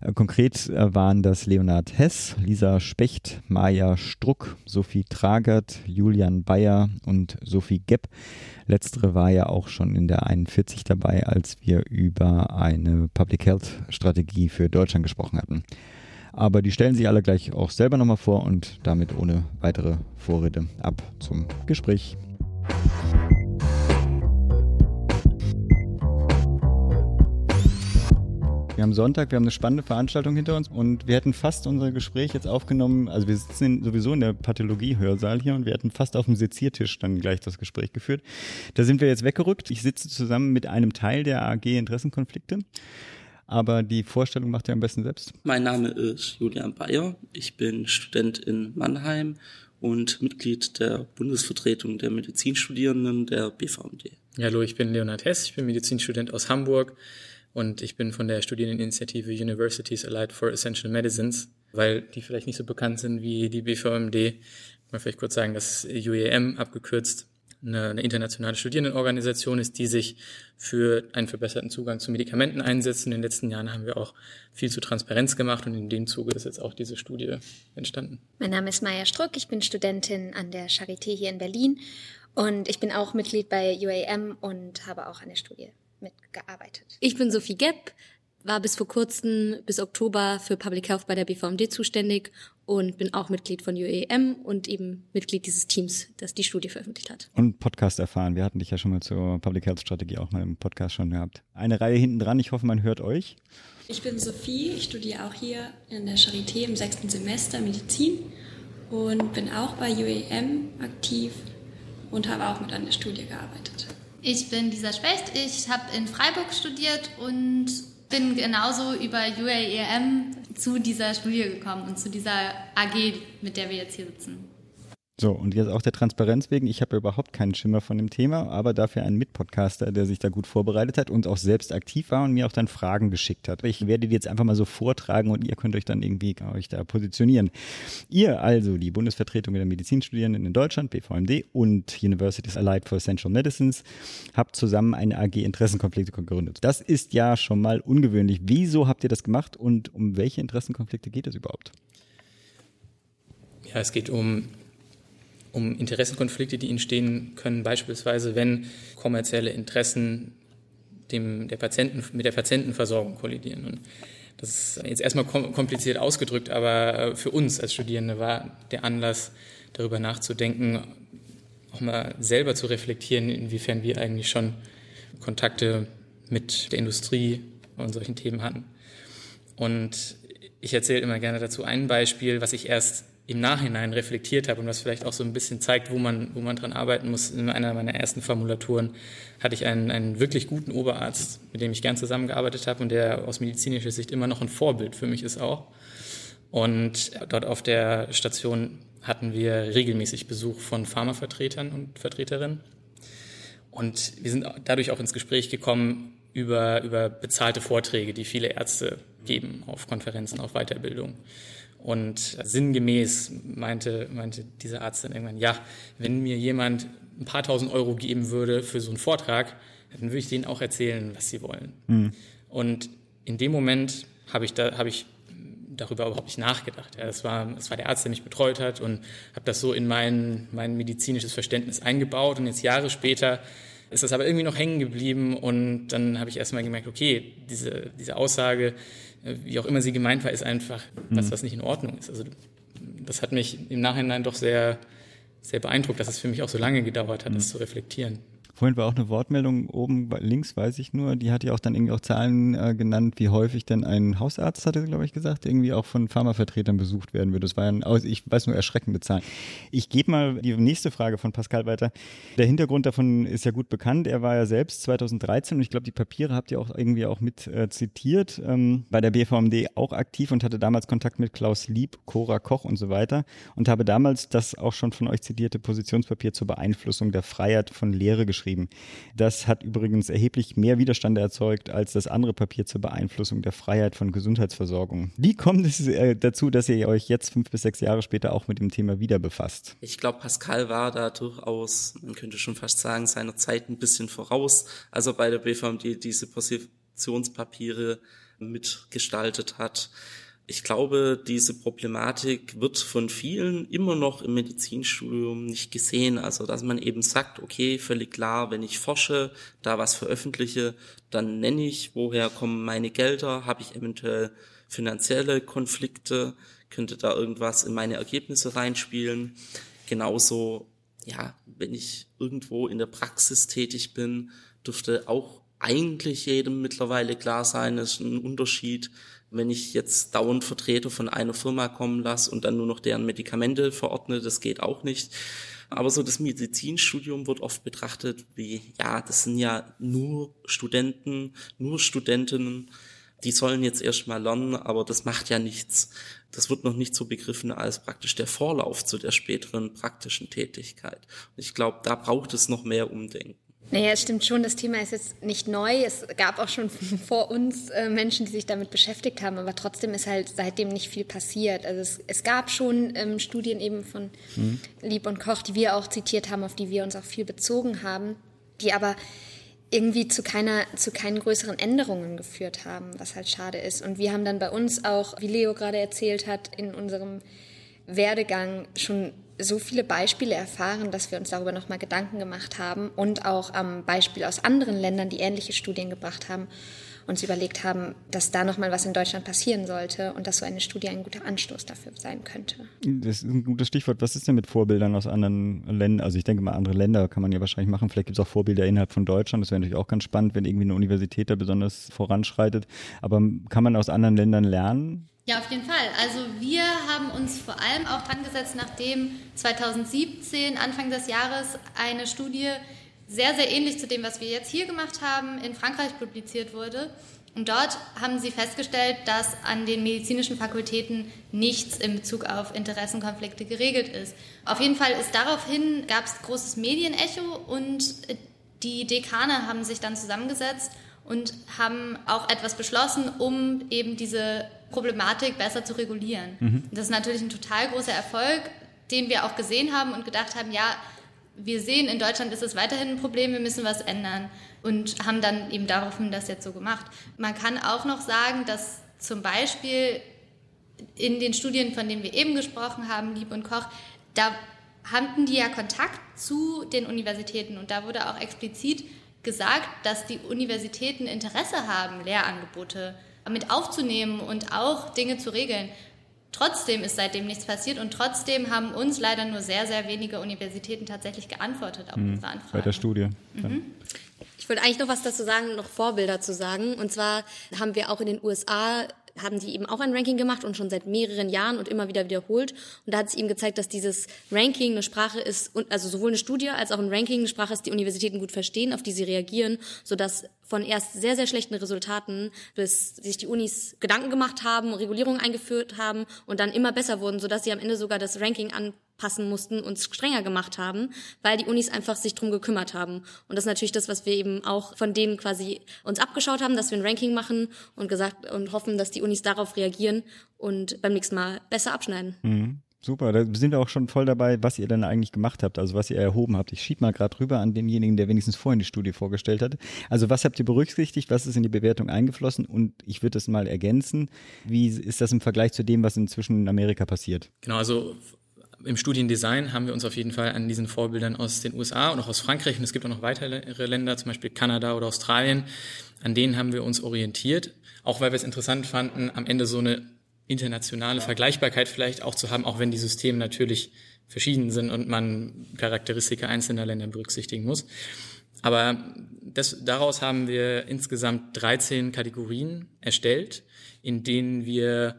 Äh, konkret äh, waren das Leonhard Hess, Lisa Specht, Maja Struck, Sophie Tragert, Julian Bayer und Sophie Gepp. Letztere war ja auch schon in der 41 dabei, als wir über eine Public Health Strategie für Deutschland gesprochen hatten. Aber die stellen sich alle gleich auch selber nochmal vor und damit ohne weitere Vorrede ab zum Gespräch. Wir haben Sonntag, wir haben eine spannende Veranstaltung hinter uns und wir hätten fast unser Gespräch jetzt aufgenommen. Also wir sitzen sowieso in der Pathologie-Hörsaal hier und wir hätten fast auf dem Seziertisch dann gleich das Gespräch geführt. Da sind wir jetzt weggerückt. Ich sitze zusammen mit einem Teil der AG Interessenkonflikte. Aber die Vorstellung macht ihr am besten selbst. Mein Name ist Julian Bayer. Ich bin Student in Mannheim und Mitglied der Bundesvertretung der Medizinstudierenden der BVMD. Ja, hallo, ich bin Leonhard Hess. Ich bin Medizinstudent aus Hamburg und ich bin von der Studierendeninitiative Universities Allied for Essential Medicines, weil die vielleicht nicht so bekannt sind wie die BVMD. Mal vielleicht kurz sagen, dass UEM abgekürzt eine, eine internationale Studierendenorganisation ist, die sich für einen verbesserten Zugang zu Medikamenten einsetzt. In den letzten Jahren haben wir auch viel zu Transparenz gemacht und in dem Zuge ist jetzt auch diese Studie entstanden. Mein Name ist Maya Struck, ich bin Studentin an der Charité hier in Berlin und ich bin auch Mitglied bei UAM und habe auch an der Studie mitgearbeitet. Ich bin Sophie Gepp, war bis vor kurzem, bis Oktober für Public Health bei der BVMD zuständig und bin auch Mitglied von UEM und eben Mitglied dieses Teams, das die Studie veröffentlicht hat. Und Podcast erfahren. Wir hatten dich ja schon mal zur Public Health Strategie auch mal im Podcast schon gehabt. Eine Reihe hinten dran. Ich hoffe, man hört euch. Ich bin Sophie. Ich studiere auch hier in der Charité im sechsten Semester Medizin und bin auch bei UEM aktiv und habe auch mit an der Studie gearbeitet. Ich bin Lisa Specht. Ich habe in Freiburg studiert und bin genauso über UAEM zu dieser Studie gekommen und zu dieser AG, mit der wir jetzt hier sitzen. So, und jetzt auch der Transparenz wegen. Ich habe überhaupt keinen Schimmer von dem Thema, aber dafür einen Mitpodcaster, der sich da gut vorbereitet hat und auch selbst aktiv war und mir auch dann Fragen geschickt hat. Ich werde die jetzt einfach mal so vortragen und ihr könnt euch dann irgendwie euch da positionieren. Ihr also, die Bundesvertretung der Medizinstudierenden in Deutschland, BVMD und Universities Allied for Essential Medicines, habt zusammen eine AG Interessenkonflikte gegründet. Das ist ja schon mal ungewöhnlich. Wieso habt ihr das gemacht und um welche Interessenkonflikte geht es überhaupt? Ja, es geht um um Interessenkonflikte, die entstehen können, beispielsweise wenn kommerzielle Interessen dem, der Patienten, mit der Patientenversorgung kollidieren. Und das ist jetzt erstmal kompliziert ausgedrückt, aber äh, für uns als Studierende war der Anlass, darüber nachzudenken, auch mal selber zu reflektieren, inwiefern wir eigentlich schon Kontakte mit der Industrie und solchen Themen hatten. Und ich erzähle immer gerne dazu ein Beispiel, was ich erst im Nachhinein reflektiert habe und was vielleicht auch so ein bisschen zeigt, wo man, wo man dran arbeiten muss. In einer meiner ersten Formulaturen hatte ich einen, einen wirklich guten Oberarzt, mit dem ich gern zusammengearbeitet habe und der aus medizinischer Sicht immer noch ein Vorbild für mich ist auch. Und dort auf der Station hatten wir regelmäßig Besuch von Pharmavertretern und Vertreterinnen. Und wir sind dadurch auch ins Gespräch gekommen über, über bezahlte Vorträge, die viele Ärzte geben auf Konferenzen, auf Weiterbildung. Und sinngemäß meinte, meinte dieser Arzt dann irgendwann, ja, wenn mir jemand ein paar tausend Euro geben würde für so einen Vortrag, dann würde ich denen auch erzählen, was sie wollen. Mhm. Und in dem Moment habe ich, da, habe ich darüber überhaupt nicht nachgedacht. Ja, das, war, das war der Arzt, der mich betreut hat und habe das so in mein, mein medizinisches Verständnis eingebaut. Und jetzt Jahre später ist das aber irgendwie noch hängen geblieben und dann habe ich erstmal gemerkt, okay, diese, diese Aussage, wie auch immer sie gemeint war, ist einfach was, mhm. was nicht in Ordnung ist. Also das hat mich im Nachhinein doch sehr, sehr beeindruckt, dass es für mich auch so lange gedauert hat, das zu reflektieren. Vorhin war auch eine Wortmeldung oben links, weiß ich nur. Die hat ja auch dann irgendwie auch Zahlen äh, genannt, wie häufig denn ein Hausarzt, hatte glaube ich gesagt, irgendwie auch von Pharmavertretern besucht werden würde. Das war ja, ein, ich weiß nur, erschreckende Zahlen. Ich gebe mal die nächste Frage von Pascal weiter. Der Hintergrund davon ist ja gut bekannt. Er war ja selbst 2013 und ich glaube, die Papiere habt ihr auch irgendwie auch mit äh, zitiert, ähm, bei der BVMD auch aktiv und hatte damals Kontakt mit Klaus Lieb, Cora Koch und so weiter und habe damals das auch schon von euch zitierte Positionspapier zur Beeinflussung der Freiheit von Lehre geschrieben geschrieben. Das hat übrigens erheblich mehr Widerstand erzeugt als das andere Papier zur Beeinflussung der Freiheit von Gesundheitsversorgung. Wie kommt es äh, dazu, dass ihr euch jetzt fünf bis sechs Jahre später auch mit dem Thema wieder befasst? Ich glaube, Pascal war da durchaus, man könnte schon fast sagen, seiner Zeit ein bisschen voraus, also bei der BVMD diese Positionspapiere mitgestaltet hat. Ich glaube, diese Problematik wird von vielen immer noch im Medizinstudium nicht gesehen. Also, dass man eben sagt, okay, völlig klar, wenn ich forsche, da was veröffentliche, dann nenne ich, woher kommen meine Gelder, habe ich eventuell finanzielle Konflikte, könnte da irgendwas in meine Ergebnisse reinspielen. Genauso, ja, wenn ich irgendwo in der Praxis tätig bin, dürfte auch eigentlich jedem mittlerweile klar sein, es ist ein Unterschied, wenn ich jetzt dauernd Vertreter von einer Firma kommen lasse und dann nur noch deren Medikamente verordne, das geht auch nicht. Aber so das Medizinstudium wird oft betrachtet wie, ja, das sind ja nur Studenten, nur Studentinnen, die sollen jetzt erstmal lernen, aber das macht ja nichts. Das wird noch nicht so begriffen als praktisch der Vorlauf zu der späteren praktischen Tätigkeit. Und ich glaube, da braucht es noch mehr Umdenken. Naja, es stimmt schon, das Thema ist jetzt nicht neu. Es gab auch schon vor uns äh, Menschen, die sich damit beschäftigt haben, aber trotzdem ist halt seitdem nicht viel passiert. Also es, es gab schon ähm, Studien eben von mhm. Lieb und Koch, die wir auch zitiert haben, auf die wir uns auch viel bezogen haben, die aber irgendwie zu keiner, zu keinen größeren Änderungen geführt haben, was halt schade ist. Und wir haben dann bei uns auch, wie Leo gerade erzählt hat, in unserem Werdegang schon so viele Beispiele erfahren, dass wir uns darüber nochmal Gedanken gemacht haben und auch am Beispiel aus anderen Ländern, die ähnliche Studien gebracht haben, uns überlegt haben, dass da nochmal was in Deutschland passieren sollte und dass so eine Studie ein guter Anstoß dafür sein könnte. Das ist ein gutes Stichwort. Was ist denn mit Vorbildern aus anderen Ländern? Also ich denke mal, andere Länder kann man ja wahrscheinlich machen. Vielleicht gibt es auch Vorbilder innerhalb von Deutschland. Das wäre natürlich auch ganz spannend, wenn irgendwie eine Universität da besonders voranschreitet. Aber kann man aus anderen Ländern lernen? Ja, auf jeden Fall. Also wir haben uns vor allem auch dran gesetzt, nachdem 2017, Anfang des Jahres, eine Studie sehr, sehr ähnlich zu dem, was wir jetzt hier gemacht haben, in Frankreich publiziert wurde. Und dort haben sie festgestellt, dass an den medizinischen Fakultäten nichts in Bezug auf Interessenkonflikte geregelt ist. Auf jeden Fall ist daraufhin, gab es großes Medienecho und die Dekane haben sich dann zusammengesetzt und haben auch etwas beschlossen, um eben diese Problematik besser zu regulieren. Mhm. Das ist natürlich ein total großer Erfolg, den wir auch gesehen haben und gedacht haben, ja, wir sehen, in Deutschland ist es weiterhin ein Problem, wir müssen was ändern und haben dann eben daraufhin das jetzt so gemacht. Man kann auch noch sagen, dass zum Beispiel in den Studien, von denen wir eben gesprochen haben, Lieb und Koch, da hatten die ja Kontakt zu den Universitäten und da wurde auch explizit gesagt, dass die Universitäten Interesse haben, Lehrangebote mit aufzunehmen und auch Dinge zu regeln. Trotzdem ist seitdem nichts passiert und trotzdem haben uns leider nur sehr, sehr wenige Universitäten tatsächlich geantwortet auf mhm, unsere Anfrage. Bei der Studie. Mhm. Ich wollte eigentlich noch was dazu sagen, noch Vorbilder zu sagen. Und zwar haben wir auch in den USA haben die eben auch ein Ranking gemacht und schon seit mehreren Jahren und immer wieder wiederholt. Und da hat sich eben gezeigt, dass dieses Ranking eine Sprache ist, also sowohl eine Studie als auch ein Ranking eine Sprache ist, die Universitäten gut verstehen, auf die sie reagieren, sodass von erst sehr, sehr schlechten Resultaten, bis sich die Unis Gedanken gemacht haben, Regulierungen eingeführt haben und dann immer besser wurden, sodass sie am Ende sogar das Ranking anpassen mussten und strenger gemacht haben, weil die Unis einfach sich drum gekümmert haben. Und das ist natürlich das, was wir eben auch von denen quasi uns abgeschaut haben, dass wir ein Ranking machen und gesagt und hoffen, dass die Unis darauf reagieren und beim nächsten Mal besser abschneiden. Mhm. Super, da sind wir auch schon voll dabei, was ihr denn eigentlich gemacht habt, also was ihr erhoben habt. Ich schieb mal gerade rüber an denjenigen, der wenigstens vorhin die Studie vorgestellt hat. Also was habt ihr berücksichtigt, was ist in die Bewertung eingeflossen und ich würde es mal ergänzen, wie ist das im Vergleich zu dem, was inzwischen in Amerika passiert? Genau, also im Studiendesign haben wir uns auf jeden Fall an diesen Vorbildern aus den USA und auch aus Frankreich und es gibt auch noch weitere Länder, zum Beispiel Kanada oder Australien, an denen haben wir uns orientiert, auch weil wir es interessant fanden, am Ende so eine internationale Vergleichbarkeit vielleicht auch zu haben, auch wenn die Systeme natürlich verschieden sind und man Charakteristika einzelner Länder berücksichtigen muss. Aber das, daraus haben wir insgesamt 13 Kategorien erstellt, in denen wir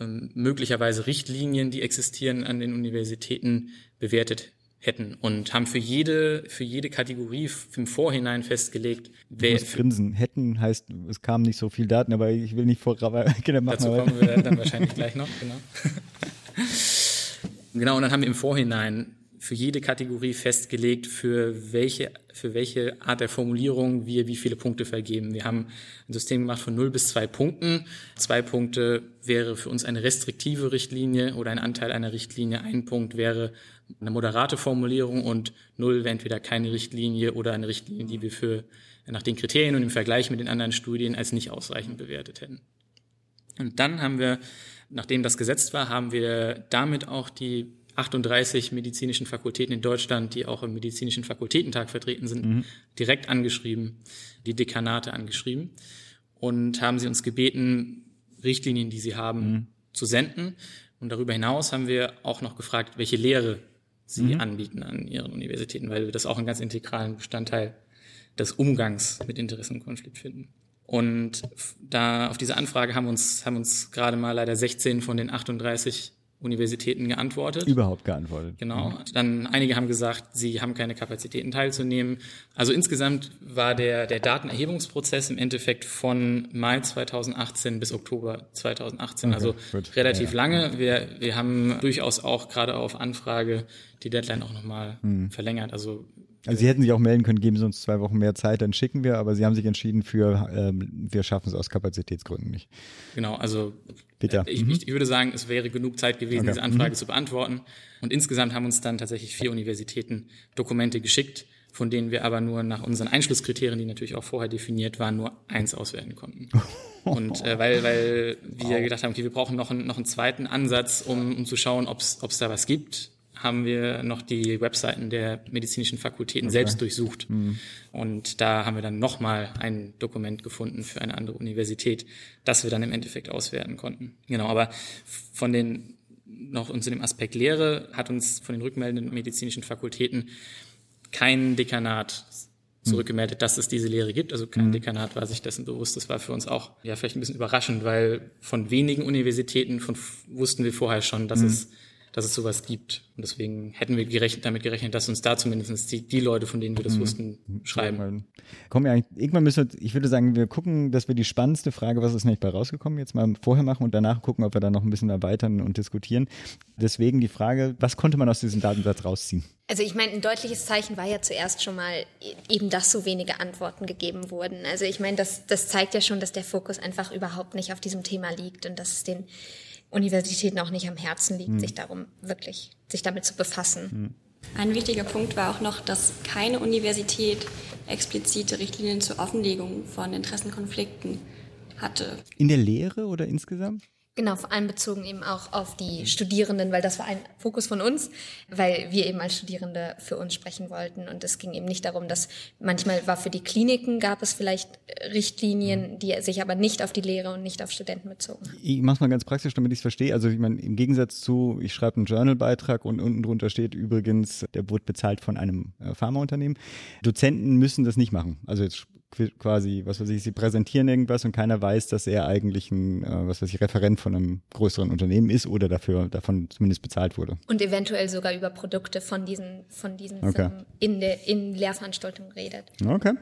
ähm, möglicherweise Richtlinien, die existieren an den Universitäten, bewertet hätten und haben für jede, für jede Kategorie im Vorhinein festgelegt, wer. Du grinsen. Hätten heißt, es kamen nicht so viel Daten, aber ich will nicht vor, genau, Dazu kommen wir dann wahrscheinlich gleich noch, genau. genau, und dann haben wir im Vorhinein für jede Kategorie festgelegt, für welche, für welche Art der Formulierung wir wie viele Punkte vergeben. Wir haben ein System gemacht von 0 bis 2 Punkten. Zwei Punkte wäre für uns eine restriktive Richtlinie oder ein Anteil einer Richtlinie. Ein Punkt wäre eine moderate Formulierung und 0 wäre entweder keine Richtlinie oder eine Richtlinie, die wir für nach den Kriterien und im Vergleich mit den anderen Studien als nicht ausreichend bewertet hätten. Und dann haben wir, nachdem das gesetzt war, haben wir damit auch die 38 medizinischen Fakultäten in Deutschland, die auch im medizinischen Fakultätentag vertreten sind, mhm. direkt angeschrieben, die Dekanate angeschrieben und haben sie uns gebeten, Richtlinien, die sie haben, mhm. zu senden. Und darüber hinaus haben wir auch noch gefragt, welche Lehre sie mhm. anbieten an ihren Universitäten, weil wir das auch einen ganz integralen Bestandteil des Umgangs mit Interessenkonflikt finden. Und da auf diese Anfrage haben uns, haben uns gerade mal leider 16 von den 38 Universitäten geantwortet. Überhaupt geantwortet. Genau. Dann einige haben gesagt, sie haben keine Kapazitäten teilzunehmen. Also insgesamt war der, der Datenerhebungsprozess im Endeffekt von Mai 2018 bis Oktober 2018, okay, also gut. relativ ja, lange. Wir, wir haben durchaus auch gerade auf Anfrage die Deadline auch nochmal hm. verlängert. Also also Sie hätten sich auch melden können, geben Sie uns zwei Wochen mehr Zeit, dann schicken wir, aber Sie haben sich entschieden für, ähm, wir schaffen es aus Kapazitätsgründen nicht. Genau, also Bitte. Ich, mhm. ich, würde sagen, es wäre genug Zeit gewesen, okay. diese Anfrage mhm. zu beantworten. Und insgesamt haben uns dann tatsächlich vier Universitäten Dokumente geschickt, von denen wir aber nur nach unseren Einschlusskriterien, die natürlich auch vorher definiert waren, nur eins auswerten konnten. Und äh, weil, weil wir gedacht haben, okay, wir brauchen noch einen, noch einen zweiten Ansatz, um, um zu schauen, ob es da was gibt haben wir noch die Webseiten der medizinischen Fakultäten okay. selbst durchsucht. Mhm. Und da haben wir dann nochmal ein Dokument gefunden für eine andere Universität, das wir dann im Endeffekt auswerten konnten. Genau, aber von den noch in dem Aspekt Lehre hat uns von den rückmeldenden medizinischen Fakultäten kein Dekanat zurückgemeldet, dass es diese Lehre gibt. Also kein mhm. Dekanat war sich dessen bewusst. Das war für uns auch ja vielleicht ein bisschen überraschend, weil von wenigen Universitäten von, wussten wir vorher schon, dass mhm. es dass es sowas gibt. Und deswegen hätten wir gerechnet, damit gerechnet, dass uns da zumindest die, die Leute, von denen wir das mhm. wussten, schreiben. Kommen ja, irgendwann müssen wir, ich würde sagen, wir gucken, dass wir die spannendste Frage, was ist nicht bei rausgekommen, jetzt mal vorher machen und danach gucken, ob wir da noch ein bisschen erweitern und diskutieren. Deswegen die Frage, was konnte man aus diesem Datensatz rausziehen? Also ich meine, ein deutliches Zeichen war ja zuerst schon mal eben, dass so wenige Antworten gegeben wurden. Also ich meine, das, das zeigt ja schon, dass der Fokus einfach überhaupt nicht auf diesem Thema liegt und dass es den Universitäten auch nicht am Herzen liegt, hm. sich darum wirklich, sich damit zu befassen. Hm. Ein wichtiger Punkt war auch noch, dass keine Universität explizite Richtlinien zur Offenlegung von Interessenkonflikten hatte. In der Lehre oder insgesamt? Genau, vor allem bezogen eben auch auf die Studierenden, weil das war ein Fokus von uns, weil wir eben als Studierende für uns sprechen wollten. Und es ging eben nicht darum, dass manchmal war für die Kliniken gab es vielleicht Richtlinien, die sich aber nicht auf die Lehre und nicht auf Studenten bezogen haben. Ich mache mal ganz praktisch, damit ich es verstehe. Also ich meine, im Gegensatz zu, ich schreibe einen Journalbeitrag und unten drunter steht übrigens, der wurde bezahlt von einem äh, Pharmaunternehmen. Dozenten müssen das nicht machen. Also jetzt quasi, was weiß ich, sie präsentieren irgendwas und keiner weiß, dass er eigentlich ein, äh, was weiß ich, Referent von einem größeren Unternehmen ist oder dafür davon zumindest bezahlt wurde. Und eventuell sogar über Produkte von diesen, von diesen okay. Firmen in der in Lehrveranstaltungen redet. Okay.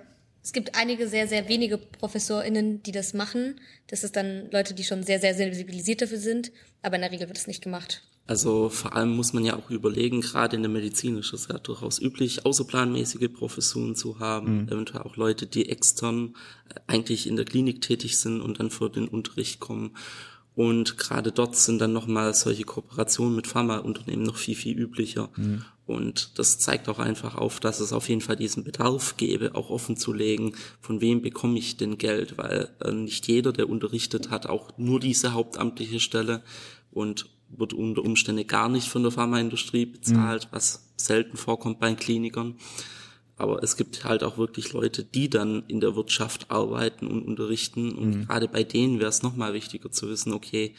Es gibt einige sehr, sehr wenige ProfessorInnen, die das machen. Das ist dann Leute, die schon sehr, sehr sensibilisiert dafür sind. Aber in der Regel wird es nicht gemacht. Also vor allem muss man ja auch überlegen, gerade in der Medizin ist es ja durchaus üblich, außerplanmäßige Professuren zu haben, mhm. eventuell auch Leute, die extern äh, eigentlich in der Klinik tätig sind und dann vor den Unterricht kommen. Und gerade dort sind dann nochmal solche Kooperationen mit Pharmaunternehmen noch viel, viel üblicher. Mhm. Und das zeigt auch einfach auf, dass es auf jeden Fall diesen Bedarf gäbe, auch offen zu legen, von wem bekomme ich denn Geld, weil äh, nicht jeder, der unterrichtet hat, auch nur diese hauptamtliche Stelle. Und wird unter Umständen gar nicht von der Pharmaindustrie bezahlt, mhm. was selten vorkommt bei Klinikern. Aber es gibt halt auch wirklich Leute, die dann in der Wirtschaft arbeiten und unterrichten. Und mhm. gerade bei denen wäre es nochmal wichtiger zu wissen, okay,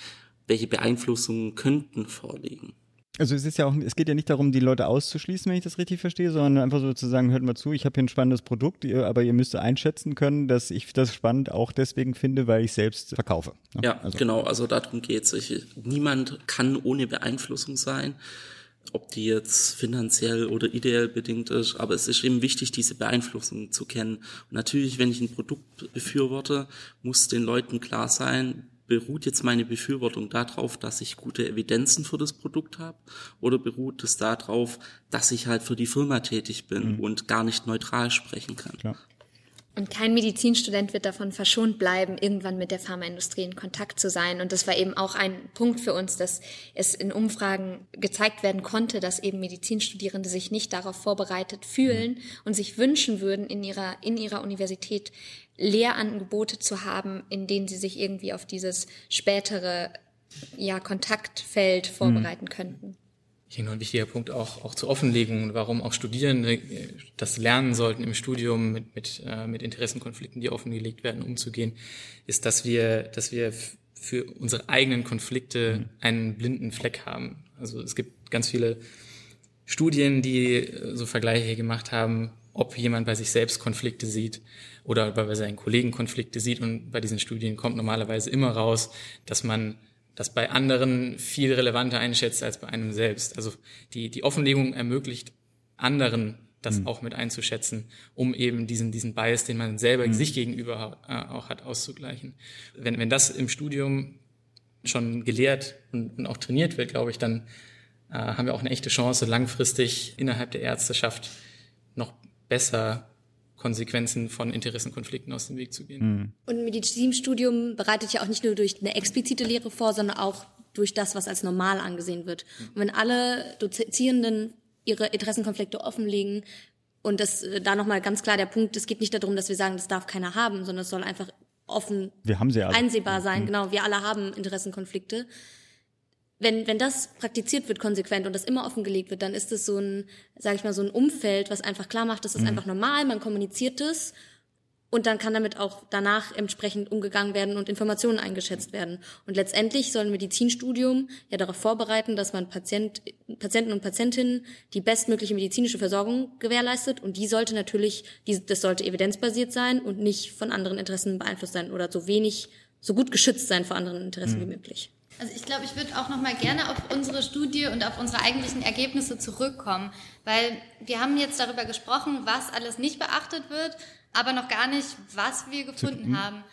welche Beeinflussungen könnten vorliegen. Also es ist ja auch, es geht ja nicht darum, die Leute auszuschließen, wenn ich das richtig verstehe, sondern einfach so zu sagen, hört mal zu, ich habe hier ein spannendes Produkt, aber ihr müsst einschätzen können, dass ich das spannend auch deswegen finde, weil ich selbst verkaufe. Ne? Ja, also. genau, also darum geht's. Ich, niemand kann ohne Beeinflussung sein, ob die jetzt finanziell oder ideell bedingt ist, aber es ist eben wichtig, diese Beeinflussung zu kennen. Und natürlich, wenn ich ein Produkt befürworte, muss den Leuten klar sein, beruht jetzt meine Befürwortung darauf, dass ich gute Evidenzen für das Produkt habe oder beruht es darauf, dass ich halt für die Firma tätig bin mhm. und gar nicht neutral sprechen kann? Klar. Und kein Medizinstudent wird davon verschont bleiben, irgendwann mit der Pharmaindustrie in Kontakt zu sein. Und das war eben auch ein Punkt für uns, dass es in Umfragen gezeigt werden konnte, dass eben Medizinstudierende sich nicht darauf vorbereitet fühlen mhm. und sich wünschen würden, in ihrer, in ihrer Universität Lehrangebote zu haben, in denen sie sich irgendwie auf dieses spätere ja, Kontaktfeld vorbereiten mhm. könnten. Hier noch ein wichtiger Punkt auch, auch zur Offenlegung, warum auch Studierende äh, das lernen sollten im Studium mit, mit, äh, mit Interessenkonflikten, die offengelegt werden, umzugehen, ist, dass wir, dass wir für unsere eigenen Konflikte mhm. einen blinden Fleck haben. Also es gibt ganz viele Studien, die äh, so Vergleiche gemacht haben, ob jemand bei sich selbst Konflikte sieht oder bei seinen Kollegen Konflikte sieht. Und bei diesen Studien kommt normalerweise immer raus, dass man das bei anderen viel relevanter einschätzt als bei einem selbst. Also die, die Offenlegung ermöglicht anderen das mhm. auch mit einzuschätzen, um eben diesen, diesen Bias, den man selber mhm. sich gegenüber äh, auch hat, auszugleichen. Wenn, wenn das im Studium schon gelehrt und, und auch trainiert wird, glaube ich, dann äh, haben wir auch eine echte Chance, langfristig innerhalb der Ärzteschaft noch besser Konsequenzen von Interessenkonflikten aus dem Weg zu gehen. Mhm. Und Medizinstudium bereitet ja auch nicht nur durch eine explizite Lehre vor, sondern auch durch das, was als normal angesehen wird. Und wenn alle Dozierenden ihre Interessenkonflikte offenlegen, und das äh, da nochmal ganz klar der Punkt, es geht nicht darum, dass wir sagen, das darf keiner haben, sondern es soll einfach offen wir haben sie alle. einsehbar sein. Mhm. Genau, wir alle haben Interessenkonflikte wenn, wenn das praktiziert wird konsequent und das immer offengelegt wird, dann ist es so ein, sage ich mal, so ein Umfeld, was einfach klar macht, das ist mhm. einfach normal, man kommuniziert es und dann kann damit auch danach entsprechend umgegangen werden und Informationen eingeschätzt werden. Und letztendlich soll ein Medizinstudium ja darauf vorbereiten, dass man Patient, Patienten und Patientinnen die bestmögliche medizinische Versorgung gewährleistet. Und die sollte natürlich, die, das sollte evidenzbasiert sein und nicht von anderen Interessen beeinflusst sein oder so wenig, so gut geschützt sein vor anderen Interessen mhm. wie möglich. Also ich glaube, ich würde auch noch mal gerne auf unsere Studie und auf unsere eigentlichen Ergebnisse zurückkommen, weil wir haben jetzt darüber gesprochen, was alles nicht beachtet wird, aber noch gar nicht, was wir gefunden mhm. haben.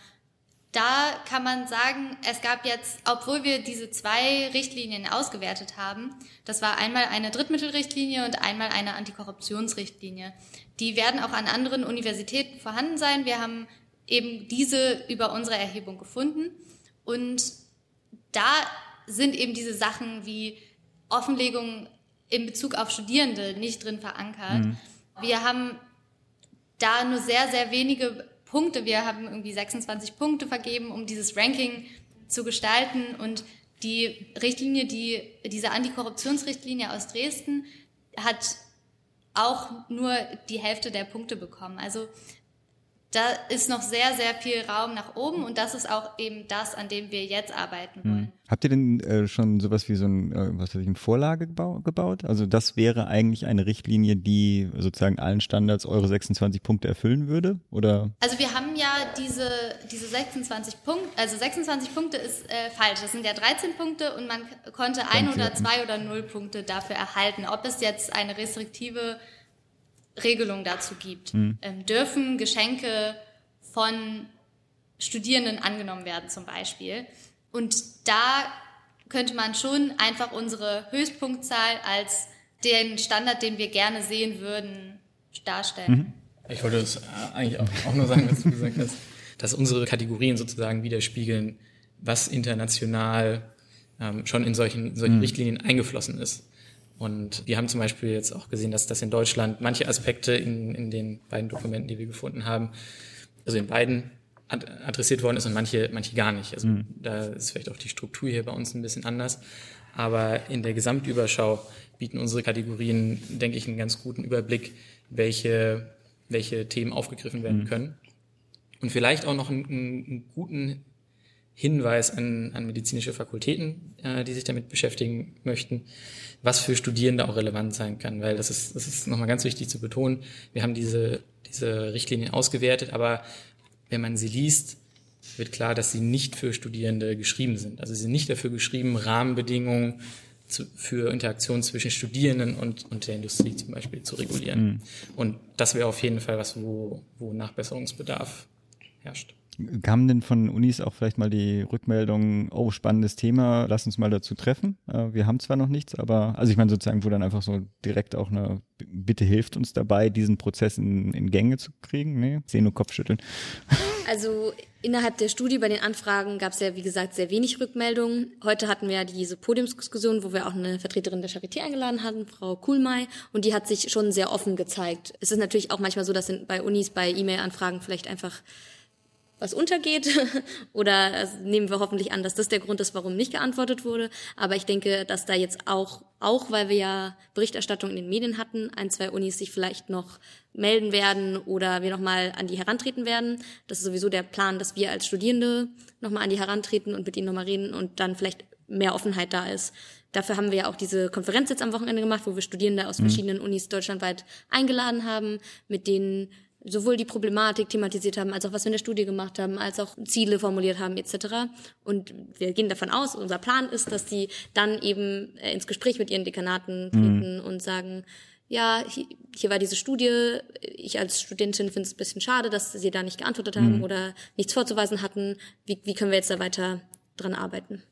Da kann man sagen, es gab jetzt, obwohl wir diese zwei Richtlinien ausgewertet haben, das war einmal eine Drittmittelrichtlinie und einmal eine Antikorruptionsrichtlinie. Die werden auch an anderen Universitäten vorhanden sein. Wir haben eben diese über unsere Erhebung gefunden und da sind eben diese Sachen wie Offenlegung in Bezug auf Studierende nicht drin verankert. Mhm. Wir haben da nur sehr, sehr wenige Punkte. Wir haben irgendwie 26 Punkte vergeben, um dieses Ranking zu gestalten. Und die Richtlinie, die, diese Antikorruptionsrichtlinie aus Dresden hat auch nur die Hälfte der Punkte bekommen. Also da ist noch sehr, sehr viel Raum nach oben und das ist auch eben das, an dem wir jetzt arbeiten wollen. Hm. Habt ihr denn äh, schon sowas wie so ein, äh, was weiß ich, eine Vorlage gebau gebaut? Also das wäre eigentlich eine Richtlinie, die sozusagen allen Standards eure 26 Punkte erfüllen würde? Oder? Also wir haben ja diese, diese 26 Punkte, also 26 Punkte ist äh, falsch. Das sind ja 13 Punkte und man konnte ein oder zwei oder null Punkte dafür erhalten. Ob es jetzt eine restriktive Regelung dazu gibt. Mhm. Ähm, dürfen Geschenke von Studierenden angenommen werden zum Beispiel. Und da könnte man schon einfach unsere Höchstpunktzahl als den Standard, den wir gerne sehen würden, darstellen. Mhm. Ich wollte es eigentlich auch, auch nur sagen, was du gesagt hast, dass unsere Kategorien sozusagen widerspiegeln, was international ähm, schon in solchen, solchen mhm. Richtlinien eingeflossen ist. Und wir haben zum Beispiel jetzt auch gesehen, dass das in Deutschland manche Aspekte in, in den beiden Dokumenten, die wir gefunden haben, also in beiden adressiert worden ist und manche, manche gar nicht. Also mhm. da ist vielleicht auch die Struktur hier bei uns ein bisschen anders. Aber in der Gesamtüberschau bieten unsere Kategorien, denke ich, einen ganz guten Überblick, welche, welche Themen aufgegriffen werden mhm. können. Und vielleicht auch noch einen, einen guten Hinweis an, an medizinische Fakultäten, äh, die sich damit beschäftigen möchten, was für Studierende auch relevant sein kann, weil das ist, das ist nochmal ganz wichtig zu betonen. Wir haben diese, diese Richtlinien ausgewertet, aber wenn man sie liest, wird klar, dass sie nicht für Studierende geschrieben sind. Also sie sind nicht dafür geschrieben, Rahmenbedingungen zu, für Interaktion zwischen Studierenden und, und der Industrie zum Beispiel zu regulieren. Mhm. Und das wäre auf jeden Fall was, wo, wo Nachbesserungsbedarf herrscht. Kamen denn von Unis auch vielleicht mal die Rückmeldungen, oh, spannendes Thema, lass uns mal dazu treffen? Äh, wir haben zwar noch nichts, aber, also ich meine sozusagen, wo dann einfach so direkt auch eine, bitte hilft uns dabei, diesen Prozess in, in Gänge zu kriegen? Nee, ich sehe nur Kopfschütteln. Also innerhalb der Studie bei den Anfragen gab es ja, wie gesagt, sehr wenig Rückmeldungen. Heute hatten wir ja diese Podiumsdiskussion, wo wir auch eine Vertreterin der Charité eingeladen hatten, Frau Kuhlmei, und die hat sich schon sehr offen gezeigt. Es ist natürlich auch manchmal so, dass bei Unis bei E-Mail-Anfragen vielleicht einfach was untergeht. Oder also nehmen wir hoffentlich an, dass das der Grund ist, warum nicht geantwortet wurde. Aber ich denke, dass da jetzt auch, auch weil wir ja Berichterstattung in den Medien hatten, ein, zwei Unis sich vielleicht noch melden werden oder wir nochmal an die herantreten werden. Das ist sowieso der Plan, dass wir als Studierende nochmal an die herantreten und mit ihnen nochmal reden und dann vielleicht mehr Offenheit da ist. Dafür haben wir ja auch diese Konferenz jetzt am Wochenende gemacht, wo wir Studierende aus mhm. verschiedenen Unis deutschlandweit eingeladen haben, mit denen sowohl die Problematik thematisiert haben, als auch was wir in der Studie gemacht haben, als auch Ziele formuliert haben etc. Und wir gehen davon aus, unser Plan ist, dass die dann eben äh, ins Gespräch mit ihren Dekanaten mhm. treten mhm. und sagen, ja, hier war diese Studie, ich als Studentin finde es ein bisschen schade, dass sie da nicht geantwortet haben mhm. oder nichts vorzuweisen hatten. Wie, wie können wir jetzt da weiter dran arbeiten?